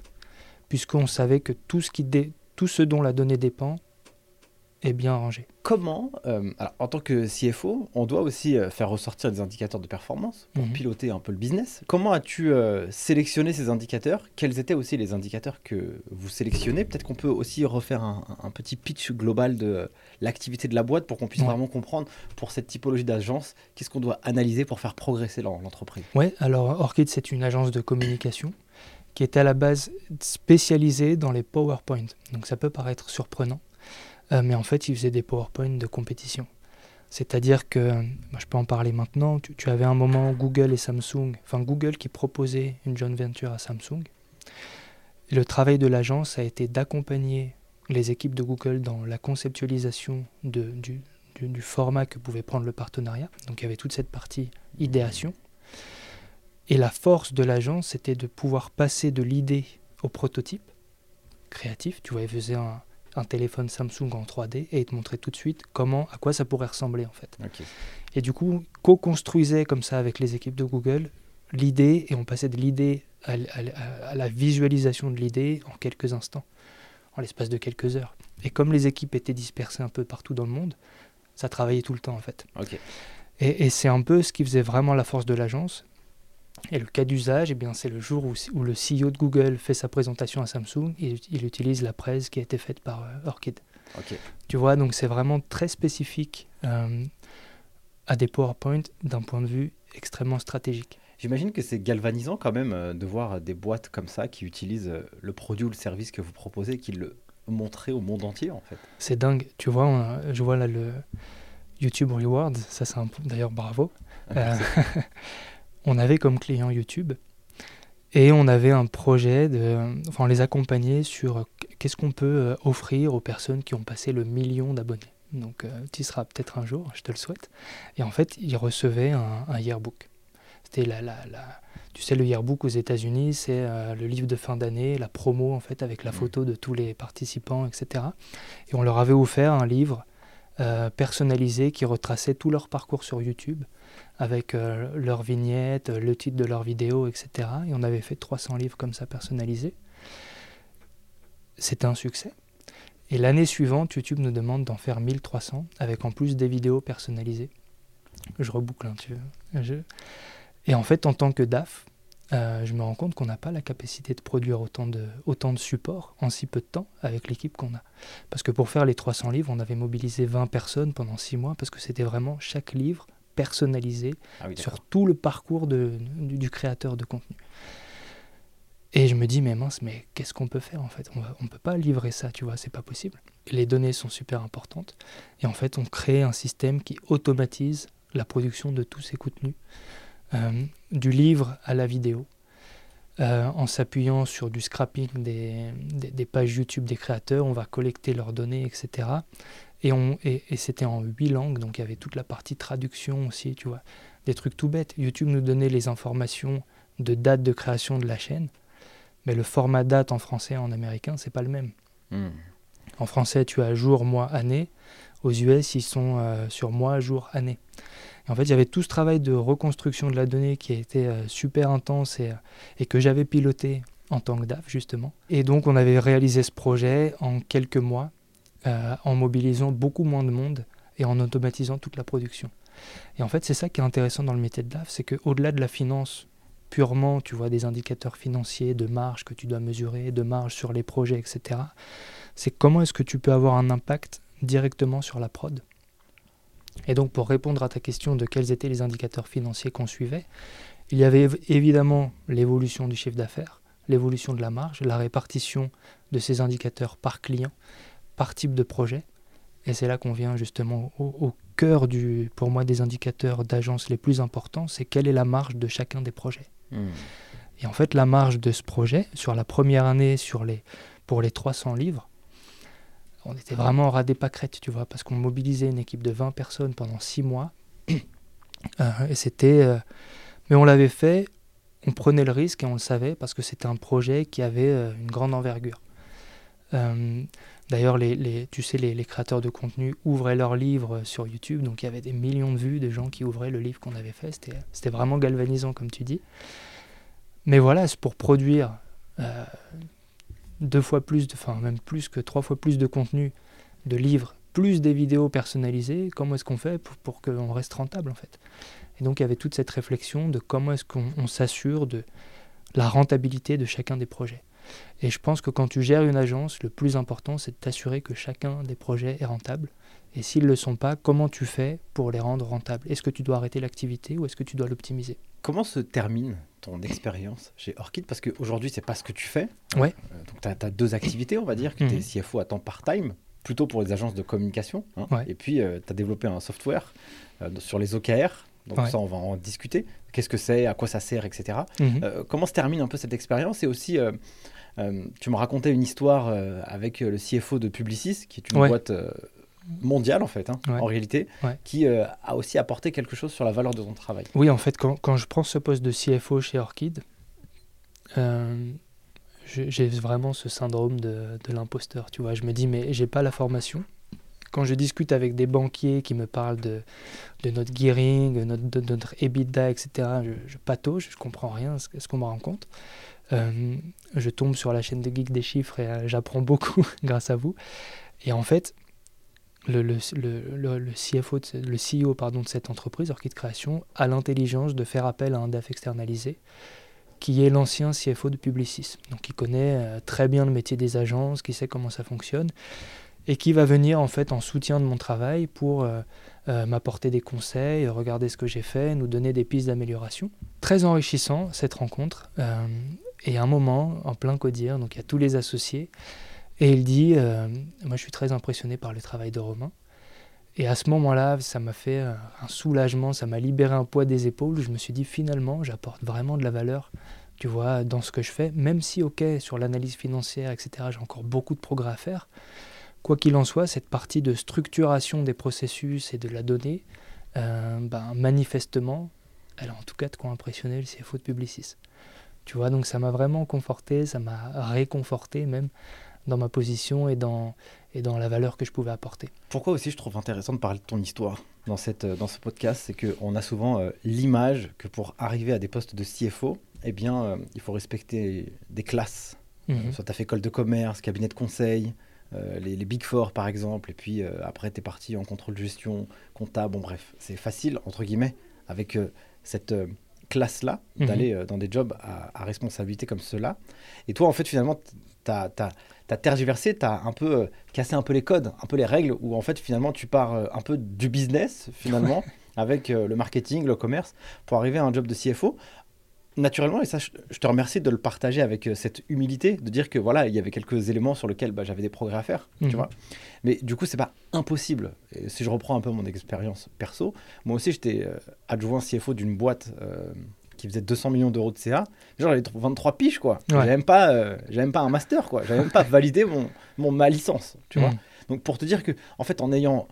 Puisqu'on savait que tout ce, qui dé- tout ce dont la donnée dépend est bien rangé. Comment, euh, alors, en tant que CFO, on doit aussi euh, faire ressortir des indicateurs de performance pour Mhm. piloter un peu le business. Comment as-tu euh, sélectionné ces indicateurs? Quels étaient aussi les indicateurs que vous sélectionnez? Peut-être qu'on peut aussi refaire un, un petit pitch global de l'activité de la boîte pour qu'on puisse Ouais. vraiment comprendre pour cette typologie d'agence qu'est-ce qu'on doit analyser pour faire progresser l'en- l'entreprise? Ouais, alors Orchid, c'est une agence de communication qui est à la base spécialisée dans les PowerPoint. Donc ça peut paraître surprenant, euh, mais en fait, ils faisaient des PowerPoint de compétition. C'est-à-dire que, je peux en parler maintenant, tu, avais un moment Google et Samsung, enfin Google qui proposait une joint venture à Samsung. Le travail de l'agence a été d'accompagner les équipes de Google dans la conceptualisation de- du, du- format que pouvait prendre le partenariat. Donc il y avait toute cette partie idéation. Et la force de l'agence, c'était de pouvoir passer de l'idée au prototype créatif. Tu vois, il faisait un, un téléphone Samsung en 3D et il te montrait tout de suite comment, à quoi ça pourrait ressembler en fait. Et du coup, co-construisait comme ça avec les équipes de Google l'idée et on passait de l'idée à, la visualisation de l'idée en quelques instants, en l'espace de quelques heures. Et comme les équipes étaient dispersées un peu partout dans le monde, ça travaillait tout le temps en fait. Et c'est un peu ce qui faisait vraiment la force de l'agence. Et le cas d'usage, eh bien, c'est le jour où, où le CEO de Google fait sa présentation à Samsung et il utilise la presse qui a été faite par euh, Orchid. Tu vois, donc c'est vraiment très spécifique euh, à des PowerPoint d'un point de vue extrêmement stratégique. J'imagine que c'est galvanisant quand même euh, de voir des boîtes comme ça qui utilisent le produit ou le service que vous proposez, qui le montrent au monde entier en fait. C'est dingue. Tu vois, a- je vois là le YouTube Rewards, ça c'est un d'ailleurs bravo. Euh, [LAUGHS] on avait comme client YouTube et on avait un projet de, enfin les accompagnait sur qu'est-ce qu'on peut euh, offrir aux personnes qui ont passé le million d'abonnés. Donc tu y seras peut-être un jour, je te le souhaite. Et en fait, ils recevaient un, un yearbook. C'était la, la, la- tu sais, le yearbook aux États-Unis, c'est euh, le livre de fin d'année, la promo en fait, avec la Mhm. photo de tous les participants, etc. Et on leur avait offert un livre euh, personnalisé qui retraçait tout leur parcours sur YouTube, avec euh, leur vignette, le titre de leur vidéo, etc. Et on avait fait 300 livres comme ça personnalisés. C'était un succès. Et l'année suivante, YouTube nous demande d'en faire 1300, avec en plus des vidéos personnalisées. Je reboucle, hein, tu veux. Je- Et en fait, en tant que DAF, euh, je me rends compte qu'on n'a pas la capacité de produire autant de, autant de supports en si peu de temps avec l'équipe qu'on a. Parce que pour faire les 300 livres, on avait mobilisé 20 personnes pendant 6 mois, parce que c'était vraiment chaque livre personnalisé Ah oui, sur tout le parcours de- du, du créateur de contenu. Et je me dis, mais mince, mais qu'est-ce qu'on peut faire en fait? On ne peut pas livrer ça, tu vois, c'est pas possible. Les données sont super importantes. Et en fait, on crée un système qui automatise la production de tous ces contenus, euh, du livre à la vidéo, euh, en s'appuyant sur du scrapping des, des- des pages YouTube des créateurs, on va collecter leurs données, etc. Et, et- et c'était en huit langues, donc il y avait toute la partie traduction aussi, tu vois. Des trucs tout bêtes. YouTube nous donnait les informations de date de création de la chaîne, mais le format date en français et en américain, c'est pas le même. Hmm. En français, tu as jour, mois, année. Aux US, ils sont euh, sur mois, jour, année. Et en fait, il y avait tout ce travail de reconstruction de la donnée qui a été euh, super intense et, euh, et que j'avais piloté en tant que DAF, justement. Et donc, on avait réalisé ce projet en quelques mois, euh, en mobilisant beaucoup moins de monde et en automatisant toute la production. Et en fait, c'est ça qui est intéressant dans le métier de DAF, c'est qu'au-delà de la finance purement, tu vois, des indicateurs financiers, de marge que tu dois mesurer, de marge sur les projets, etc., c'est comment est-ce que tu peux avoir un impact directement sur la prod? Et donc pour répondre à ta question de quels étaient les indicateurs financiers qu'on suivait, il y avait év- évidemment l'évolution du chiffre d'affaires, l'évolution de la marge, la répartition de ces indicateurs par client, par type de projet. Et c'est là qu'on vient justement au, au cœur du, pour moi, des indicateurs d'agence les plus importants, c'est quelle est la marge de chacun des projets. Hmm. Et en fait, la marge de ce projet, sur la première année, sur les, pour les 300 livres, on était vraiment au ras des pâquerettes, tu vois, parce qu'on mobilisait une équipe de 20 personnes pendant 6 mois. [COUGHS] Euh, et c'était. euh, mais on l'avait fait, on prenait le risque et on le savait parce que c'était un projet qui avait euh, une grande envergure. D'ailleurs, les, tu sais, les, créateurs de contenu ouvraient leurs livres sur YouTube, donc il y avait des millions de vues de gens qui ouvraient le livre qu'on avait fait. C'était vraiment galvanisant, comme tu dis. Mais voilà, c'est pour produire euh, deux fois plus, de- enfin même plus que trois fois plus de contenu, de livres, plus des vidéos personnalisées, comment est-ce qu'on fait pour, qu'on reste rentable en fait? Et donc il y avait toute cette réflexion de comment est-ce qu'on on s'assure de la rentabilité de chacun des projets. Et je pense que quand tu gères une agence, le plus important c'est de t'assurer que chacun des projets est rentable. Et s'ils ne le sont pas, comment tu fais pour les rendre rentables? Est-ce que tu dois arrêter l'activité ou est-ce que tu dois l'optimiser? Comment se termine ton expérience chez Orchid? Parce qu'aujourd'hui, c'est pas ce que tu fais. Ouais. Euh, donc, tu as, deux activités, on va dire, que tu Mhm. es CFO à temps part-time, plutôt pour les agences de communication. hein. Ouais. Et puis, tu as développé un software euh, sur les OKR. Donc, Ouais. ça, on va en discuter. Qu'est-ce que c'est? À quoi ça sert? Etc. Mhm. Euh, comment se termine un peu cette expérience? Et aussi, euh, euh, tu me racontais une histoire euh, avec euh, le CFO de Publicis, qui est une Ouais. boîte euh, mondiale en fait, hein, Ouais. en réalité, Ouais. qui euh, a aussi apporté quelque chose sur la valeur de ton travail. Oui, en fait, quand, quand je prends ce poste de CFO chez Orchid, euh, j'ai vraiment ce syndrome de, de l'imposteur. Tu vois, je me dis, mais j'ai pas la formation. Quand je discute avec des banquiers qui me parlent de, de notre gearing, notre, de notre EBITDA, etc., je, je patauge, je comprends rien à ce, qu'on me raconte. Euh, je tombe sur la chaîne de Geek des chiffres et euh, j'apprends beaucoup [LAUGHS] grâce à vous. Et en fait, le, CFO, le CEO pardon, de cette entreprise, Orchid Création, a l'intelligence de faire appel à un DAF externalisé qui est l'ancien CFO de Publicis. Donc il connaît euh, très bien le métier des agences, qui sait comment ça fonctionne et qui va venir en fait en soutien de mon travail pour euh, euh, m'apporter des conseils, regarder ce que j'ai fait, nous donner des pistes d'amélioration. Très enrichissant cette rencontre. Et à un moment, en plein codir, donc il y a tous les associés, et il dit, euh, moi je suis très impressionné par le travail de Romain. Et à ce moment-là, ça m'a fait euh, un soulagement, ça m'a libéré un poids des épaules. Je me suis dit, finalement, j'apporte vraiment de la valeur, tu vois, dans ce que je fais, même si, ok, sur l'analyse financière, etc., j'ai encore beaucoup de progrès à faire. Quoi qu'il en soit, cette partie de structuration des processus et de la donnée, euh, ben, manifestement, elle a en tout cas de quoi impressionner le CFO de Publicis. Tu vois, donc ça m'a vraiment conforté, ça m'a réconforté même dans ma position et dans, et dans la valeur que je pouvais apporter. Pourquoi aussi je trouve intéressant de parler de ton histoire dans, cette, euh, dans ce podcast, c'est qu'on a souvent euh, l'image que pour arriver à des postes de CFO, eh bien, euh, il faut respecter des classes. Mhm. Soit tu as fait école de commerce, cabinet de conseil, les, les Big Four par exemple, et puis après tu es parti en contrôle de gestion, comptable, bon bref, c'est facile, entre guillemets, avec cette classe-là, Mhm. d'aller euh, dans des jobs à, à responsabilité comme ceux-là. Et toi, en fait, finalement, tu as, tergiversé, tu as un peu euh, cassé un peu les codes, un peu les règles, où en fait, finalement, tu pars euh, un peu du business, finalement, [LAUGHS] avec euh, le marketing, le commerce, pour arriver à un job de CFO naturellement, et ça, je, te remercie de le partager avec euh, cette humilité, de dire que voilà, il y avait quelques éléments sur lesquels bah, j'avais des progrès à faire, tu Mhm. vois. Mais du coup, c'est pas impossible. Et si je reprends un peu mon expérience perso, moi aussi, j'étais euh, adjoint CFO d'une boîte euh, qui faisait 200 millions d'euros de CA. Genre, j'avais 23 piges, quoi. Ouais. J'avais même pas, euh, même pas un master, quoi. J'avais même pas [LAUGHS] validé mon, mon ma licence, tu vois. Mhm. Donc pour te dire que, en fait, en ayant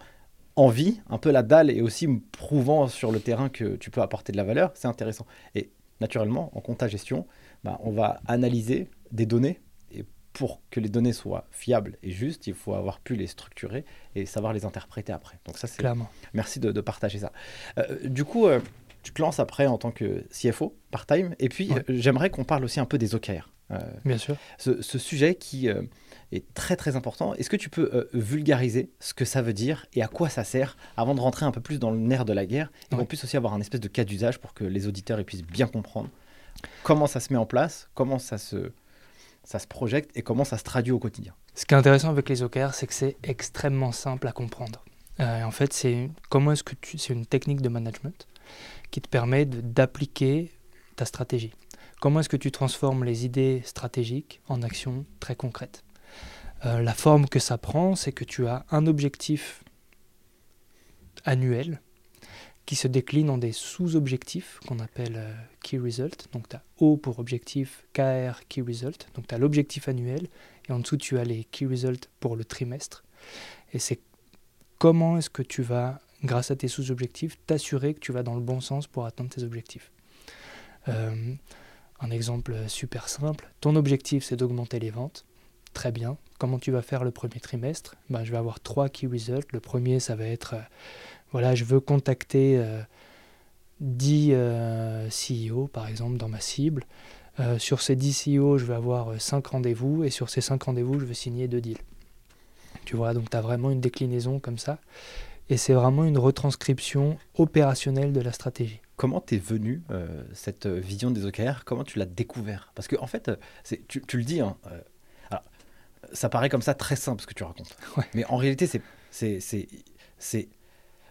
envie, un peu la dalle, et aussi me prouvant sur le terrain que tu peux apporter de la valeur, c'est intéressant. Et naturellement, en compta gestion, bah, on va analyser des données. Et pour que les données soient fiables et justes, il faut avoir pu les structurer et savoir les interpréter après. Donc ça, c'est Clairement. merci de, de partager ça. Euh, du coup, euh, tu te lances après en tant que CFO part-time. Et puis, Ouais. euh, j'aimerais qu'on parle aussi un peu des OKR. Bien sûr. ce, ce sujet qui est très très important. Est-ce que tu peux euh, vulgariser ce que ça veut dire et à quoi ça sert avant de rentrer un peu plus dans le nerf de la guerre et Ouais. qu'on puisse aussi avoir un espèce de cas d'usage pour que les auditeurs ils puissent bien comprendre comment ça se met en place, comment ça se, ça se projette et comment ça se traduit au quotidien? Ce qui est intéressant avec les OKR, c'est que c'est extrêmement simple à comprendre. Euh, en fait, c'est comment est-ce que tu, c'est une technique de management qui te permet d'appliquer ta stratégie. Comment est-ce que tu transformes les idées stratégiques en actions très concrètes? Euh, La forme que ça prend, c'est que tu as un objectif annuel qui se décline en des sous-objectifs qu'on appelle euh, Key Result. Donc tu as O pour objectif, KR Key Result. Donc tu as l'objectif annuel et en dessous tu as les Key Results pour le trimestre. Et c'est comment est-ce que tu vas, grâce à tes sous-objectifs, t'assurer que tu vas dans le bon sens pour atteindre tes objectifs. Euh, un exemple super simple, ton objectif c'est d'augmenter les ventes. Très bien. Comment tu vas faire le premier trimestre? Ben, Je vais avoir trois key results. Le premier, ça va être, euh, voilà, je veux contacter euh, 10 euh, CEO, par exemple, dans ma cible. Euh, sur ces 10 CEO, je vais avoir 5 rendez-vous. Et sur ces 5 rendez-vous, je veux signer 2 deals. Tu vois, donc tu as vraiment une déclinaison comme ça. Et c'est vraiment une retranscription opérationnelle de la stratégie. Comment t'es venu cette vision des OKR Comment tu l'as découvert? Parce que en fait, tu, tu le dis, hein, ça paraît comme ça très simple ce que tu racontes. [LAUGHS] Ouais. Mais en réalité, c'est, c'est, c'est, c'est-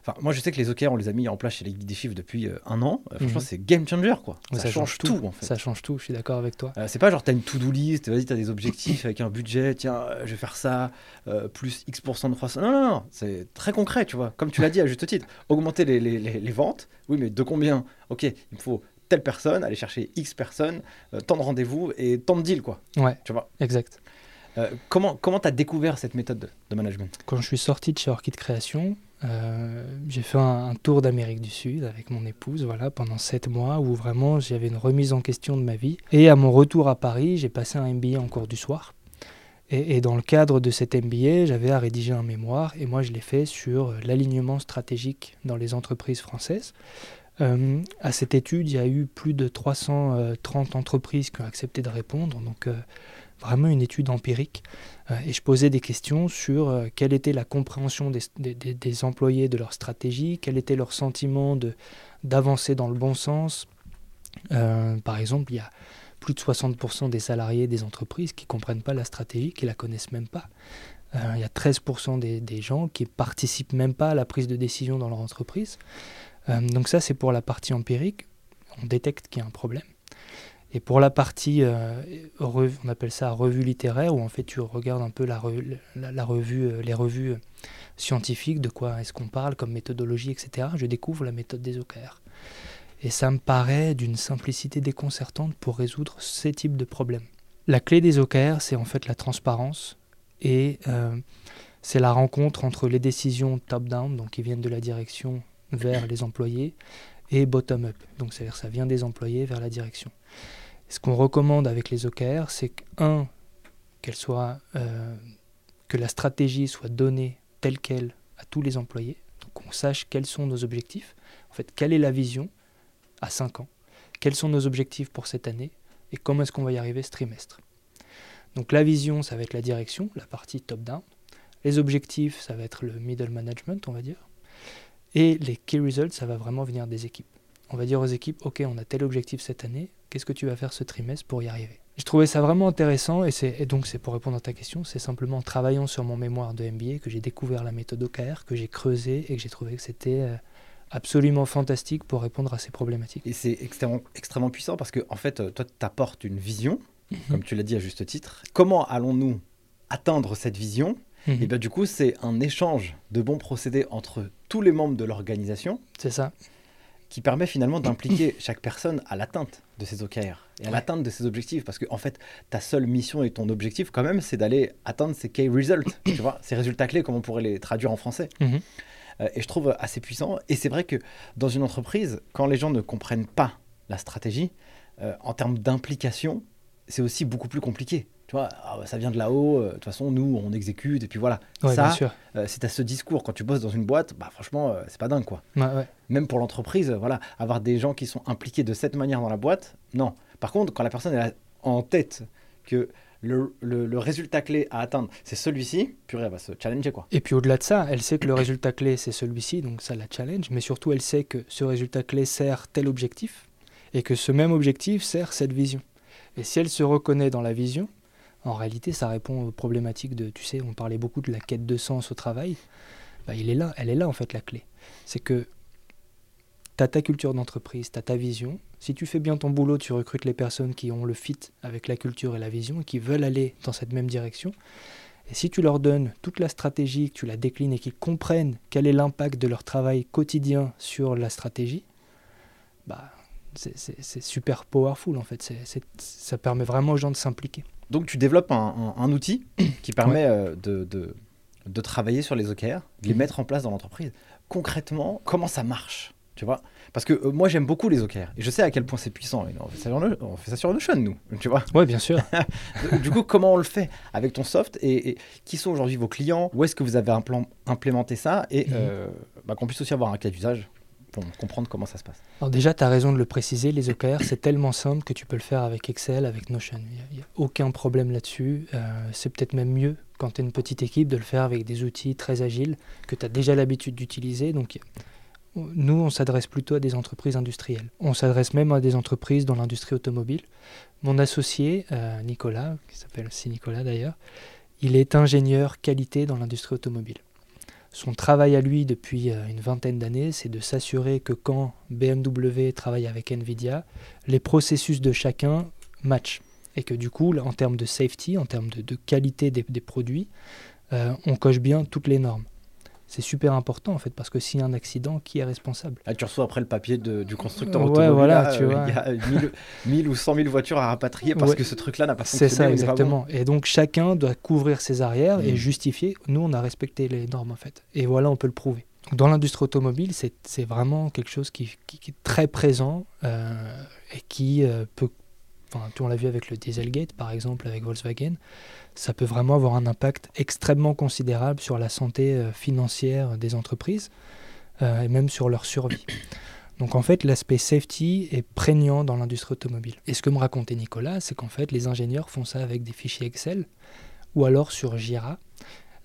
Enfin, moi, je sais que les OKR, on les a mis en place chez les guides des chiffres depuis euh, un an. Euh, franchement, Mhm. c'est game changer, quoi. Ça, change tout, en fait. Ça change tout, je suis d'accord avec toi. Euh, c'est pas genre t'as une to-do list, vas-y t'as des objectifs avec un budget, tiens je vais faire ça, plus X% de croissance. Non, non, non, c'est très concret, tu vois. Comme tu l'as dit à juste titre, augmenter les, les- les- les ventes, oui mais de combien? Ok, il me faut telle personne, aller chercher X personnes, tant de rendez-vous et tant de deals, quoi. Ouais, Tu vois? exact. Euh, comment comment t'as découvert cette méthode de, management? Quand je suis sorti de chez Orchid Création, euh, j'ai fait un, tour d'Amérique du Sud avec mon épouse, voilà, pendant sept mois où vraiment j'avais une remise en question de ma vie. Et à mon retour à Paris, j'ai passé un MBA en cours du soir. Et, dans le cadre de cet MBA, j'avais à rédiger un mémoire et moi je l'ai fait sur euh, l'alignement stratégique dans les entreprises françaises. À cette étude, il y a eu plus de 330 entreprises qui ont accepté de répondre, donc vraiment une étude empirique. Euh, et je posais des questions sur euh, quelle était la compréhension des, employés de leur stratégie, quel était leur sentiment d'avancer dans le bon sens. Euh, par exemple, il y a plus de 60% des salariés des entreprises qui ne comprennent pas la stratégie, qui ne la connaissent même pas. Il y a 13% des, des gens qui participent même pas à la prise de décision dans leur entreprise. Donc ça, c'est pour la partie empirique. On détecte qu'il y a un problème. Et pour la partie, euh, on appelle ça revue littéraire, où en fait tu regardes un peu la, re- la- la revue, euh, les revues euh, scientifiques, de quoi est-ce qu'on parle comme méthodologie, etc. Je découvre la méthode des OKR. Et ça me paraît d'une simplicité déconcertante pour résoudre ces types de problèmes. La clé des OKR, c'est en fait la transparence et c'est la rencontre entre les décisions top-down, donc qui viennent de la direction vers les employés, et bottom-up, donc c'est-à-dire ça vient des employés vers la direction. Ce qu'on recommande avec les OKR, c'est que, un, soit, euh, que la stratégie soit donnée telle qu'elle à tous les employés, qu'on sache quels sont nos objectifs, en fait, quelle est la vision à 5 ans, quels sont nos objectifs pour cette année, et comment est-ce qu'on va y arriver ce trimestre? Donc la vision, ça va être la direction, la partie top-down. Les objectifs, ça va être le middle management, on va dire. Et les key results, ça va vraiment venir des équipes. On va dire aux équipes, ok, on a tel objectif cette année, qu'est-ce que tu vas faire ce trimestre pour y arriver? Je trouvais ça vraiment intéressant, et donc c'est pour répondre à ta question, c'est simplement en travaillant sur mon mémoire de MBA que j'ai découvert la méthode OKR, que j'ai creusé et que j'ai trouvé que c'était euh, absolument fantastique pour répondre à ces problématiques. Et c'est extrêmement, extrêmement puissant parce que, en fait, euh, toi, tu apportes une vision, Mhm. comme tu l'as dit à juste titre. Comment allons-nous atteindre cette vision? Mhm. Et bien, du coup, c'est un échange de bons procédés entre tous les membres de l'organisation C'est ça. qui permet finalement d'impliquer [CLEARS THROAT] chaque personne à l'atteinte de ses OKR et à Ouais. l'atteinte de ses objectifs. Parce que, en fait, ta seule mission et ton objectif, quand même, c'est d'aller atteindre ces key results, [CLEARS THROAT] tu vois, ces résultats clés, comme on pourrait les traduire en français. Mhm. Euh, et je trouve assez puissant. Et c'est vrai que dans une entreprise, quand les gens ne comprennent pas la stratégie, euh, en termes d'implication, c'est aussi beaucoup plus compliqué. Tu vois, ah, ça vient de là-haut, euh, de toute façon, nous, on exécute, et puis voilà. Ouais, ça, bien sûr. euh, tu as ce discours quand tu bosses dans une boîte, bah, franchement, euh, c'est pas dingue, quoi. Ouais, ouais. Même pour l'entreprise, voilà, avoir des gens qui sont impliqués de cette manière dans la boîte, non. Par contre, quand la personne est en tête que le, le- le résultat clé à atteindre, c'est celui-ci, purée, elle va se challenger, quoi. Et puis au-delà de ça, elle sait que le résultat clé, c'est celui-ci, donc ça la challenge, mais surtout elle sait que ce résultat clé sert tel objectif, et que ce même objectif sert cette vision. Et si elle se reconnaît dans la vision, en réalité, ça répond aux problématiques de, tu sais, on parlait beaucoup de la quête de sens au travail, bah, il est là, elle est là en fait la clé. C'est que tu as ta culture d'entreprise, tu as ta vision. Si tu fais bien ton boulot, tu recrutes les personnes qui ont le fit avec la culture et la vision et qui veulent aller dans cette même direction. Et si tu leur donnes toute la stratégie, que tu la déclines et qu'ils comprennent quel est l'impact de leur travail quotidien sur la stratégie, bah, c'est- super powerful en fait. Ça permet vraiment aux gens de s'impliquer. Donc tu développes un, un- un outil [COUGHS] qui permet euh, de, de- de travailler sur les OKR, de les Mhm. mettre en place dans l'entreprise. Concrètement, comment ça marche tu vois? Parce que euh, moi j'aime beaucoup les OKR et je sais à quel point c'est puissant. Et on, fait ça sur No- on fait ça sur Notion nous, tu vois? Oui, bien sûr. [LAUGHS] Du coup, comment on le fait avec ton soft et, et qui sont aujourd'hui vos clients? Où est-ce que vous avez implémenté ça? Et Mhm. euh, bah, qu'on puisse aussi avoir un cas d'usage comprendre comment ça se passe. Alors déjà, tu as raison de le préciser, les OKR, c'est tellement simple que tu peux le faire avec Excel, avec Notion. Il n'y a, aucun problème là-dessus. Euh, c'est peut-être même mieux quand tu es une petite équipe de le faire avec des outils très agiles que tu as déjà l'habitude d'utiliser. Donc nous, on s'adresse plutôt à des entreprises industrielles. On s'adresse même à des entreprises dans l'industrie automobile. Mon associé, euh, Nicolas, qui s'appelle aussi Nicolas d'ailleurs, il est ingénieur qualité dans l'industrie automobile. Son travail à lui depuis euh, une vingtaine d'années, c'est de s'assurer que quand BMW travaille avec Nvidia, les processus de chacun matchent. Et que du coup, en termes de safety, en termes de, qualité des, des produits, euh, on coche bien toutes les normes. C'est super important en fait, parce que s'il y a un accident, qui est responsable? Là, tu reçois après le papier de- du constructeur Ouais, automobile. voilà, tu euh, vois. Il y a 1000, 1000 ou [LAUGHS] 100 000 voitures à rapatrier parce Ouais. que ce truc-là n'a pas C'est fonctionné. ça, pas bon. exactement. Et donc chacun doit couvrir ses arrières et Mm. justifier. Nous, on a respecté les normes en fait. Et voilà, on peut le prouver. Donc, dans l'industrie automobile, c'est c'est vraiment quelque chose qui, qui- qui est très présent euh, et qui euh, peut. Enfin, on l'a vu avec le Dieselgate, par exemple, avec Volkswagen. Ça peut vraiment avoir un impact extrêmement considérable sur la santé euh, financière des entreprises euh, et même sur leur survie. [COUGHS] Donc en fait, l'aspect safety est prégnant dans l'industrie automobile. Et ce que me racontait Nicolas, c'est qu'en fait, les ingénieurs font ça avec des fichiers Excel ou alors sur Jira,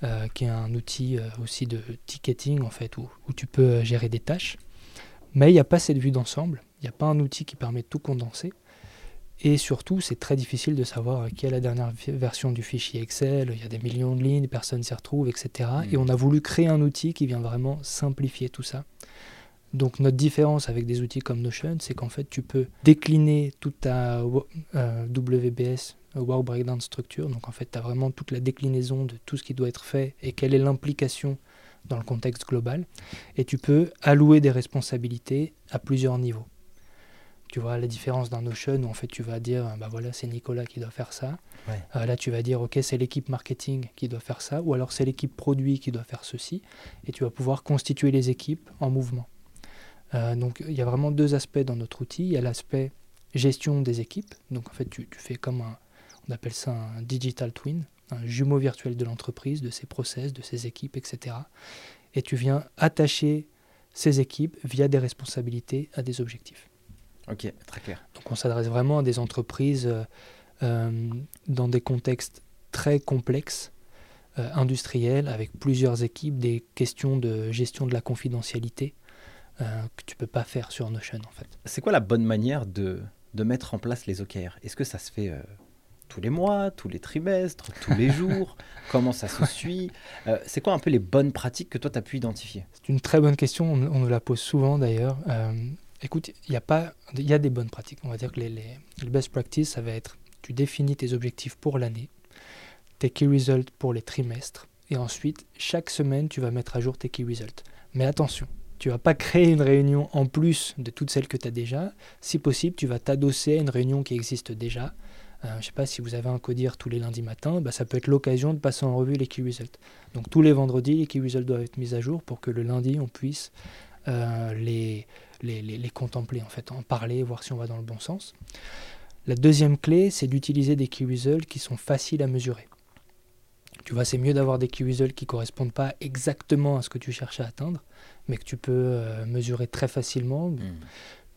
euh, qui est un outil aussi de ticketing en fait, où, où tu peux gérer des tâches. Mais il n'y a pas cette vue d'ensemble, il n'y a pas un outil qui permet de tout condenser. Et surtout, c'est très difficile de savoir quelle est la dernière version du fichier Excel. Il y a des millions de lignes, personne s'y retrouve, etc. Mm. Et on a voulu créer un outil qui vient vraiment simplifier tout ça. Donc notre différence avec des outils comme Notion, c'est qu'en fait tu peux décliner toute ta wo- euh, WBS, euh, Wow Breakdown Structure. Donc en fait tu as vraiment toute la déclinaison de tout ce qui doit être fait et quelle est l'implication dans le contexte global. Et tu peux allouer des responsabilités à plusieurs niveaux. Tu vois la différence d'un Notion où en fait tu vas dire bah voilà c'est Nicolas qui doit faire ça. Ouais. Euh, là tu vas dire ok c'est l'équipe marketing qui doit faire ça ou alors c'est l'équipe produit qui doit faire ceci et tu vas pouvoir constituer les équipes en mouvement. Euh, donc il y a vraiment deux aspects dans notre outil. Il y a l'aspect gestion des équipes. Donc en fait tu, tu fais comme un, on appelle ça un digital twin, un jumeau virtuel de l'entreprise, de ses process, de ses équipes, etc. Et tu viens attacher ces équipes via des responsabilités à des objectifs. Ok, très clair. Donc on s'adresse vraiment à des entreprises euh, euh, dans des contextes très complexes, euh, industriels, avec plusieurs équipes, des questions de gestion de la confidentialité que tu peux pas faire sur Notion en fait. C'est quoi la bonne manière de, de mettre en place les OKR Est-ce que ça se fait tous les mois, tous les trimestres, tous les jours? [LAUGHS] Comment ça se suit? Euh, C'est quoi un peu les bonnes pratiques que toi, tu as pu identifier? C'est une très bonne question, on, nous la pose souvent d'ailleurs. Euh, écoute, il y, a pas, y a des bonnes pratiques. On va dire que les, best practices, ça va être tu définis tes objectifs pour l'année, tes key results pour les trimestres, et ensuite, chaque semaine, tu vas mettre à jour tes key results. Mais attention, tu vas pas créer une réunion en plus de toutes celles que tu as déjà. Si possible, tu vas t'adosser à une réunion qui existe déjà. Euh, je ne sais pas si vous avez un codir tous les lundis matins, bah, ça peut être l'occasion de passer en revue les key results. Donc tous les vendredis, les key results doivent être mis à jour pour que le lundi, on puisse euh, les, les, les, les, contempler, en fait, en parler, voir si on va dans le bon sens. La deuxième clé, c'est d'utiliser des key results qui sont faciles à mesurer. Tu vois, c'est mieux d'avoir des key results qui ne correspondent pas exactement à ce que tu cherches à atteindre, mais que tu peux euh, mesurer très facilement, mmh.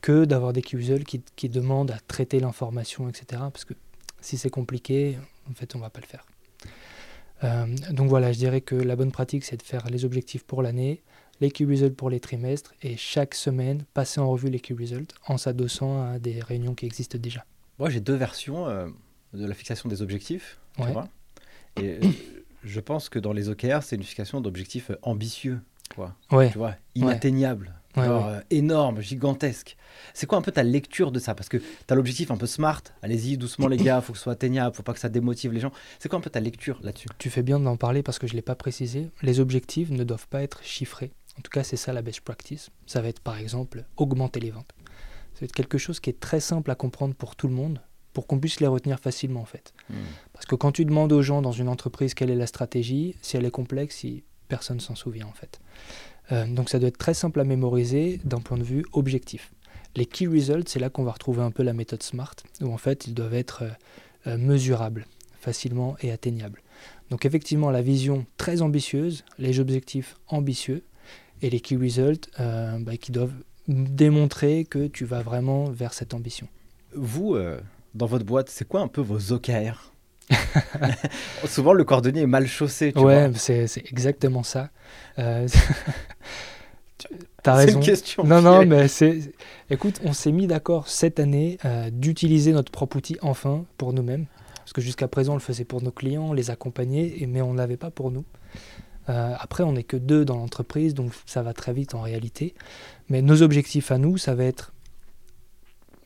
que d'avoir des key results qui, qui, demandent à traiter l'information, etc. Parce que si c'est compliqué, en fait, on ne va pas le faire. Euh, donc voilà, je dirais que la bonne pratique, c'est de faire les objectifs pour l'année, les key results pour les trimestres, et chaque semaine, passer en revue les key results en s'adossant à des réunions qui existent déjà. Moi, j'ai deux versions euh, de la fixation des objectifs. Tu vois et je pense que dans les OKR, c'est une fixation d'objectifs ambitieux, quoi. Ouais. Tu vois, ouais, genre, euh, énorme, gigantesque. C'est quoi un peu ta lecture de ça? Parce que tu as l'objectif un peu smart, allez-y doucement les gars, faut que ce soit atteignable, faut pas que ça démotive les gens. C'est quoi un peu ta lecture là-dessus? Tu fais bien d'en parler parce que je ne l'ai pas précisé. Les objectifs ne doivent pas être chiffrés. En tout cas, c'est ça la best practice. Ça va être par exemple augmenter les ventes. Ça va être quelque chose qui est très simple à comprendre pour tout le monde, pour qu'on puisse les retenir facilement en fait. Mmh. Parce que quand tu demandes aux gens dans une entreprise quelle est la stratégie, si elle est complexe, si personne s'en souvient en fait. Euh, donc ça doit être très simple à mémoriser d'un point de vue objectif. Les key results, c'est là qu'on va retrouver un peu la méthode SMART, où en fait ils doivent être euh, euh, mesurables, facilement et atteignables. Donc effectivement la vision très ambitieuse, les objectifs ambitieux, et les key results euh, bah, qui doivent démontrer que tu vas vraiment vers cette ambition. Vous, euh, dans votre boîte, c'est quoi un peu vos OKR [LAUGHS] Souvent, le cordonnier est mal chaussé. Tu ouais, c'est exactement ça. Euh, [LAUGHS] T'as C'est raison. une question. Non, non, mais c'est. Écoute, on s'est mis d'accord cette année euh, d'utiliser notre propre outil enfin pour nous-mêmes. Parce que jusqu'à présent, on le faisait pour nos clients, les accompagner, et, mais on ne l'avait pas pour nous. Euh, après, on n'est que deux dans l'entreprise, donc ça va très vite en réalité. Mais nos objectifs à nous, ça va être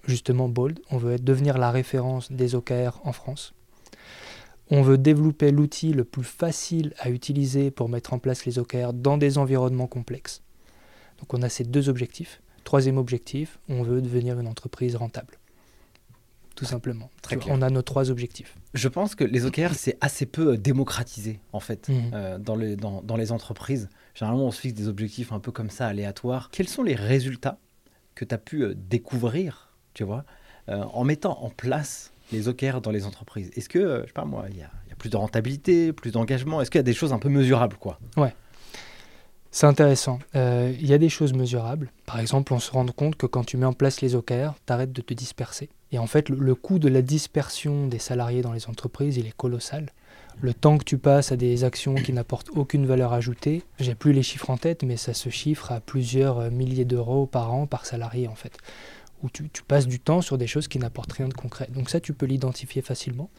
justement bold. On veut devenir la référence des OKR en France. On veut développer l'outil le plus facile à utiliser pour mettre en place les OKR dans des environnements complexes. Donc on a ces deux objectifs. Troisième objectif, on veut devenir une entreprise rentable. Tout simplement. Très vois, clair. On a nos trois objectifs. Je pense que les OKR, c'est assez peu euh, démocratisé, en fait, Mhm. euh, dans, les, dans, dans les entreprises. Généralement, on se fixe des objectifs un peu comme ça, aléatoires. Quels sont les résultats que tu as pu euh, découvrir, tu vois, euh, en mettant en place les OKR dans les entreprises? Est-ce que, je sais pas moi, il y y a plus de rentabilité, plus d'engagement? Est-ce qu'il y a des choses un peu mesurables, quoi? C'est intéressant. Il y a des choses mesurables. Par exemple, on se rend compte que quand tu mets en place les OKR, tu arrêtes de te disperser. Et en fait, le, coût de la dispersion des salariés dans les entreprises, il est colossal. Le temps que tu passes à des actions qui n'apportent aucune valeur ajoutée, j'ai plus les chiffres en tête, mais ça se chiffre à plusieurs euh, milliers d'euros par an par salarié en fait. Où tu, passes du temps sur des choses qui n'apportent rien de concret. Donc ça, tu peux l'identifier facilement.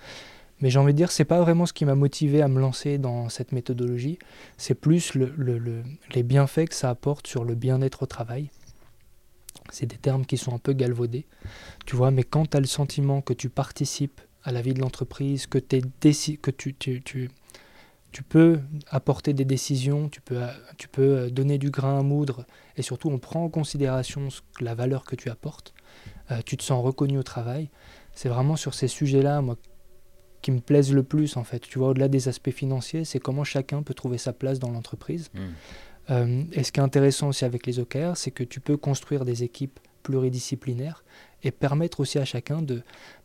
Mais j'ai envie de dire, c'est pas vraiment ce qui m'a motivé à me lancer dans cette méthodologie. C'est plus le- le- le- les bienfaits que ça apporte sur le bien-être au travail. C'est des termes qui sont un peu galvaudés, tu vois, mais quand tu as le sentiment que tu participes à la vie de l'entreprise, que, déci- que tu, tu, tu, tu peux apporter des décisions, tu peux, tu peux euh, donner du grain à moudre, et surtout on prend en considération la valeur que tu apportes, euh, tu te sens reconnu au travail. C'est vraiment sur ces sujets-là, moi, qui me plaisent le plus, en fait. Tu vois, au-delà des aspects financiers, c'est comment chacun peut trouver sa place dans l'entreprise. Euh, et ce qui est intéressant aussi avec les OKR, c'est que tu peux construire des équipes pluridisciplinaires et permettre aussi à chacun de,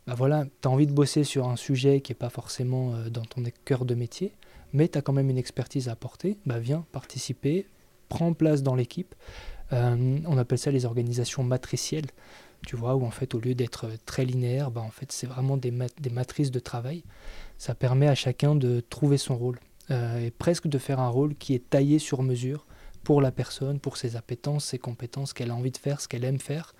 bah voilà, tu as envie de bosser sur un sujet qui n'est pas forcément euh, dans ton cœur de métier, mais tu as quand même une expertise à apporter, bah viens participer, prends place dans l'équipe. Euh, on appelle ça les organisations matricielles, tu vois, où en fait au lieu d'être très linéaire, bah en fait c'est vraiment des, mat- des matrices de travail. Ça permet à chacun de trouver son rôle et presque de faire un rôle qui est taillé sur mesure pour la personne, pour ses appétences, ses compétences, ce qu'elle a envie de faire, ce qu'elle aime faire.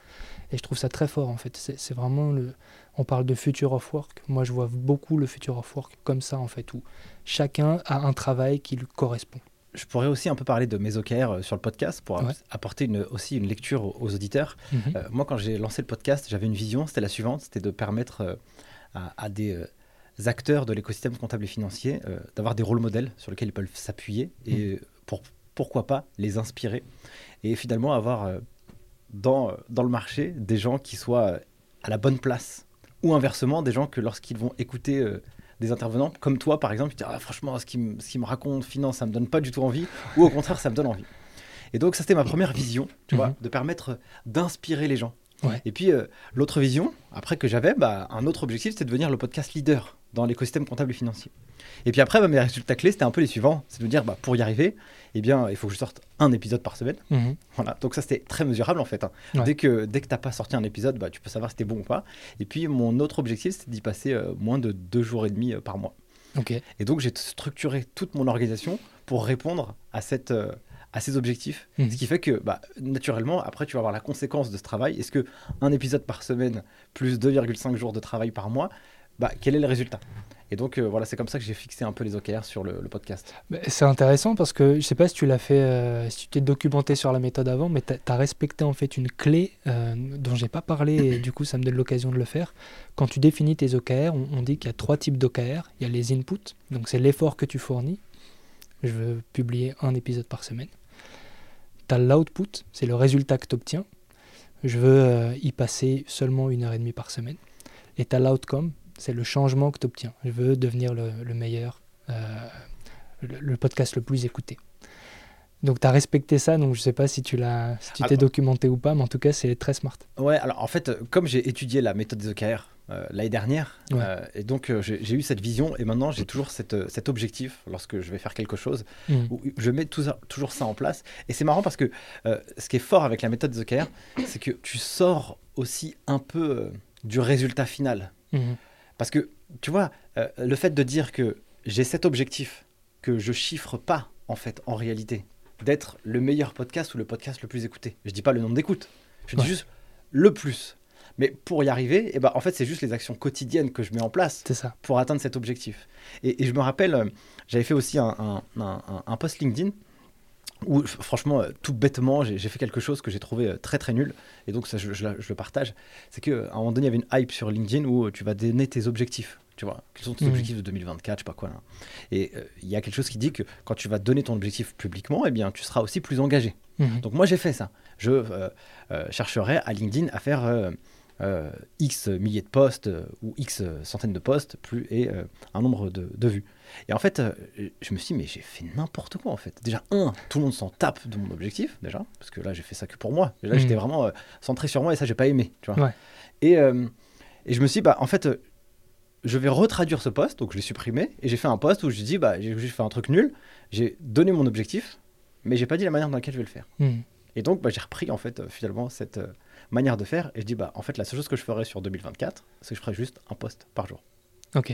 Et je trouve ça très fort en fait. C'est vraiment le, On parle de future of work. Moi, je vois beaucoup le future of work comme ça, en fait, où chacun a un travail qui lui correspond. Je pourrais aussi un peu parler de mes OKR euh, sur le podcast pour Ouais. apporter une, aussi une lecture aux, aux auditeurs. Mhm. Euh, moi, quand j'ai lancé le podcast, j'avais une vision, c'était la suivante, c'était de permettre euh, à, à des euh, acteurs de l'écosystème comptable et financier d'avoir des rôles modèles sur lesquels ils peuvent s'appuyer et euh, pour, pourquoi pas les inspirer et finalement avoir euh, dans, euh, dans le marché des gens qui soient euh, à la bonne place ou inversement des gens que lorsqu'ils vont écouter des intervenants comme toi par exemple, ils disent ah, franchement ce qu'il me, ce qu'il me raconte finance ça me donne pas du tout envie ou au contraire ça me donne envie. Et donc ça c'était ma première vision, tu vois, Mhm. de permettre d'inspirer les gens. Ouais. Et puis euh, l'autre vision, après que j'avais, bah, un autre objectif, c'était de devenir le podcast leader dans l'écosystème comptable et financier. Et puis après, bah, mes résultats clés, c'était un peu les suivants. C'est de dire, bah, pour y arriver, eh bien, il faut que je sorte un épisode par semaine. Mhm. Voilà. Donc ça, c'était très mesurable en fait. hein. Ouais. Dès que dès que t'as pas sorti un épisode, bah, tu peux savoir si c'était bon ou pas. Et puis mon autre objectif, c'était d'y passer euh, moins de deux jours et demi euh, par mois. Ok. Et donc j'ai structuré toute mon organisation pour répondre à, cette, euh, à ces objectifs. Mhm. Ce qui fait que bah, naturellement, après, tu vas avoir la conséquence de ce travail. Est-ce que un épisode par semaine plus 2,5 jours de travail par mois, bah, quel est le résultat? Et donc euh, voilà, c'est comme ça que j'ai fixé un peu les OKR sur le, podcast. C'est intéressant parce que je sais pas si tu l'as fait, euh, si tu t'es documenté sur la méthode avant, mais tu as, respecté en fait une clé euh, dont j'ai pas parlé et du coup ça me donne l'occasion de le faire. Quand tu définis tes OKR, on, on dit qu'il y a trois types d'OKR. Il y a les inputs, donc c'est l'effort que tu fournis. Je veux publier un épisode par semaine. Tu as l'output, c'est le résultat que tu obtiens. Je veux euh, y passer seulement une heure et demie par semaine. Et tu as l'outcome, c'est le changement que tu obtiens. Je veux devenir le, le meilleur, euh, le, le podcast le plus écouté. Donc tu as respecté ça, donc je sais pas si tu l'as, si tu t'es documenté ou pas, mais en tout cas c'est très smart. Ouais, alors en fait, euh, comme j'ai étudié la méthode des OKR euh, l'année dernière, Ouais. euh, et donc j'ai eu cette vision, et maintenant j'ai toujours cette, cet objectif lorsque je vais faire quelque chose, Mm. où je mets tout ça- toujours ça en place. Et c'est marrant parce que ce qui est fort avec la méthode des OKR, c'est que tu sors aussi un peu du résultat final. Mhm. Parce que, tu vois, euh, le fait de dire que j'ai cet objectif que je chiffre pas, en fait, en réalité, d'être le meilleur podcast ou le podcast le plus écouté. Je dis pas le nombre d'écoutes, je dis juste le plus. Mais pour y arriver, eh ben, en fait, c'est juste les actions quotidiennes que je mets en place ça. pour atteindre cet objectif. Et, et je me rappelle, euh, j'avais fait aussi un, un- un- un- un post LinkedIn où, franchement, euh, tout bêtement, j'ai fait quelque chose que j'ai trouvé euh, très très nul. Et donc, ça, je, je la- je le partage. C'est qu'à un moment donné, il y avait une hype sur LinkedIn où euh, tu vas donner tes objectifs. Tu vois, quels sont tes Mhm. objectifs de 2024, je sais pas quoi. Là. Et euh, il y a quelque chose qui dit que quand tu vas donner ton objectif publiquement, eh bien, tu seras aussi plus engagé. Mhm. Donc moi j'ai fait ça. Je euh, euh, chercherai à LinkedIn à faire euh, X milliers de posts euh, ou X centaines de posts plus, et euh, un nombre de, de vues. Et en fait, je me suis dit, mais j'ai fait n'importe quoi en fait. Déjà, un, tout le monde s'en tape de mon objectif, déjà, parce que là j'ai fait ça que pour moi. Et là Mhm. j'étais vraiment centré sur moi et ça j'ai pas aimé. Tu vois. Ouais. Et, et je me suis dit, bah en fait, je vais retraduire ce post, donc je l'ai supprimé, et j'ai fait un post où je dis, bah j'ai juste fait un truc nul, j'ai donné mon objectif, mais j'ai pas dit la manière dans laquelle je vais le faire. Mhm. Et donc, bah, j'ai repris en fait finalement cette manière de faire et je dis bah en fait la seule chose que je ferai sur 2024, c'est que je ferai juste un post par jour. Ok.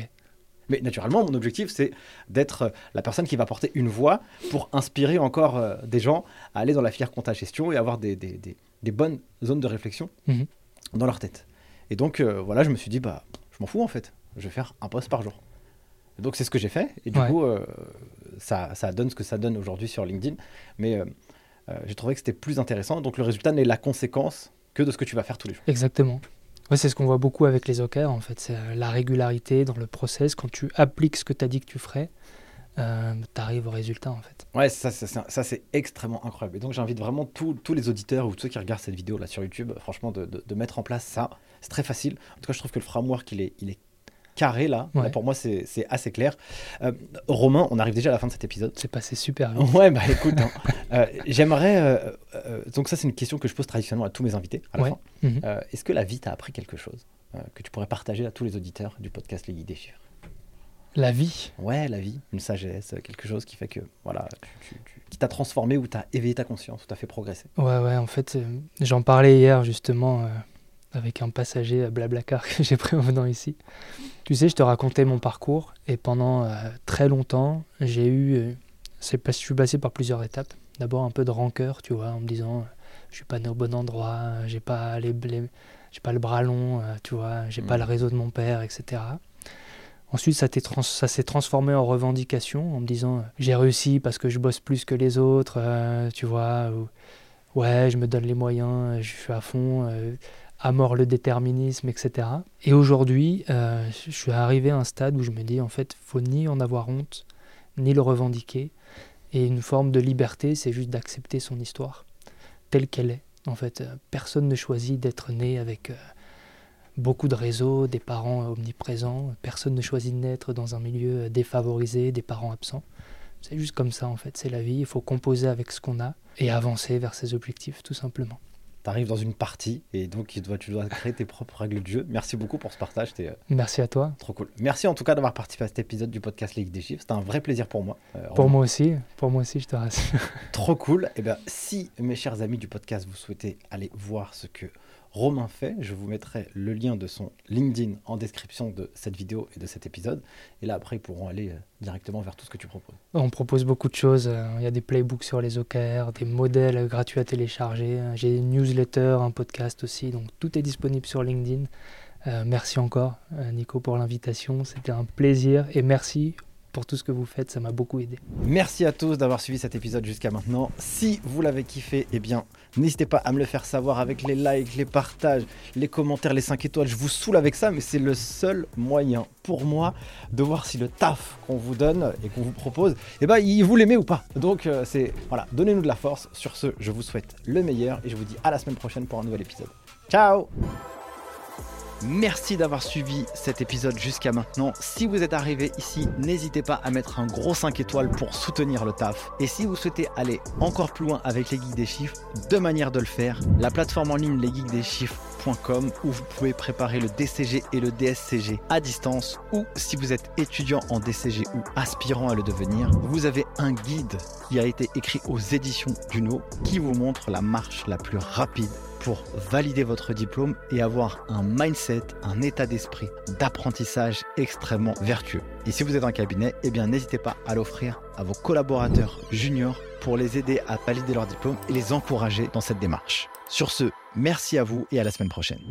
Mais naturellement, mon objectif c'est d'être euh, la personne qui va porter une voix pour inspirer encore euh, des gens à aller dans la filière compta gestion et avoir des, des, des- des bonnes zones de réflexion Mhm. dans leur tête. Et donc euh, voilà, je me suis dit bah je m'en fous en fait, je vais faire un post par jour. Et donc c'est ce que j'ai fait et du Ouais. coup euh, ça, ça donne ce que ça donne aujourd'hui sur LinkedIn. Mais j'ai trouvé que c'était plus intéressant. Donc le résultat n'est la conséquence que de ce que tu vas faire tous les jours. Exactement. Ouais, c'est ce qu'on voit beaucoup avec les OKR en fait. C'est euh, la régularité dans le process. Quand tu appliques ce que tu as dit que tu ferais, euh, tu arrives au résultat en fait. Ouais, ça, ça, ça, c'est extrêmement incroyable. Et donc j'invite vraiment tous tous les auditeurs ou tous ceux qui regardent cette vidéo là sur YouTube, franchement, de, de- de mettre en place ça. C'est très facile. En tout cas, je trouve que le framework, il est, il est carré là. Ouais. Là, pour moi, c'est assez clair. Euh, Romain, on arrive déjà à la fin de cet épisode. C'est passé super. Ouais, bah écoute, hein, euh, j'aimerais. euh, donc, ça, c'est une question que je pose traditionnellement à tous mes invités à la Ouais. fin. Mhm. Est-ce que la vie t'a appris quelque chose que tu pourrais partager à tous les auditeurs du podcast Les Chiffres La vie? Ouais, la vie, une sagesse, quelque chose qui fait que, voilà, tu- tu- tu- qui t'a transformé ou t'as éveillé ta conscience ou t'as fait progresser. Ouais, ouais, en fait, j'en parlais hier justement avec un passager à Blablacar [LAUGHS] que j'ai pris en venant ici. Tu sais, je te racontais mon parcours et pendant euh, très longtemps, j'ai eu. euh, je suis passé par plusieurs étapes. D'abord un peu de rancœur, tu vois, en me disant euh, je suis pas né au bon endroit, j'ai pas les, j'ai pas le bras long, euh, tu vois, j'ai pas le réseau de mon père, etc. Ensuite, ça, ça s'est transformé en revendication, en me disant j'ai réussi parce que je bosse plus que les autres, euh, tu vois, ouais, je me donne les moyens, je suis à fond, à mort le déterminisme, etc. Et aujourd'hui, je suis arrivé à un stade où je me dis en fait, faut ni en avoir honte, ni le revendiquer. Et une forme de liberté, c'est juste d'accepter son histoire telle qu'elle est. En fait, personne ne choisit d'être né avec beaucoup de réseaux, des parents omniprésents. Personne ne choisit de naître dans un milieu défavorisé, des parents absents. C'est juste comme ça en fait, c'est la vie, il faut composer avec ce qu'on a et avancer vers ses objectifs tout simplement. Tu arrives dans une partie et donc tu dois, tu dois créer tes propres règles de jeu. Merci beaucoup pour ce partage. Euh, Merci à toi. Trop cool. Merci en tout cas d'avoir participé à cet épisode du podcast Ligue des Chiffres. C'était un vrai plaisir pour moi. Euh, pour moi aussi, pour moi aussi, je te rassure. Trop cool. Et eh bien, si mes chers amis du podcast, vous souhaitez aller voir ce que Romain fait. Je vous mettrai le lien de son LinkedIn en description de cette vidéo et de cet épisode. Et là, après, ils pourront aller euh, directement vers tout ce que tu proposes. On propose beaucoup de choses. Euh, il y a des playbooks sur les OKR, des modèles gratuits à télécharger. Euh, j'ai une newsletter, un podcast aussi. Donc tout est disponible sur LinkedIn. merci encore, Nico, pour l'invitation. C'était un plaisir. Et merci pour tout ce que vous faites, ça m'a beaucoup aidé. Merci à tous d'avoir suivi cet épisode jusqu'à maintenant. Si vous l'avez kiffé, eh bien, n'hésitez pas à me le faire savoir avec les likes, les partages, les commentaires, les 5 étoiles. Je vous saoule avec ça, mais c'est le seul moyen pour moi de voir si le taf qu'on vous donne et qu'on vous propose, eh ben, vous l'aimez ou pas. Donc, euh, c'est voilà, donnez-nous de la force. Sur ce, je vous souhaite le meilleur et je vous dis à la semaine prochaine pour un nouvel épisode. Ciao Merci d'avoir suivi cet épisode jusqu'à maintenant. Si vous êtes arrivé ici, n'hésitez pas à mettre un gros 5 étoiles pour soutenir le taf. Et si vous souhaitez aller encore plus loin avec les geeks des chiffres, deux manières de le faire. La plateforme en ligne où vous pouvez préparer le DCG et le DSCG à distance ou si vous êtes étudiant en DCG ou aspirant à le devenir, vous avez un guide qui a été écrit aux éditions Duno qui vous montre la marche la plus rapide pour valider votre diplôme et avoir un mindset, un état d'esprit d'apprentissage extrêmement vertueux. Et si vous êtes un cabinet, eh bien n'hésitez pas à l'offrir à vos collaborateurs juniors pour les aider à valider leur diplôme et les encourager dans cette démarche. Sur ce, merci à vous et à la semaine prochaine.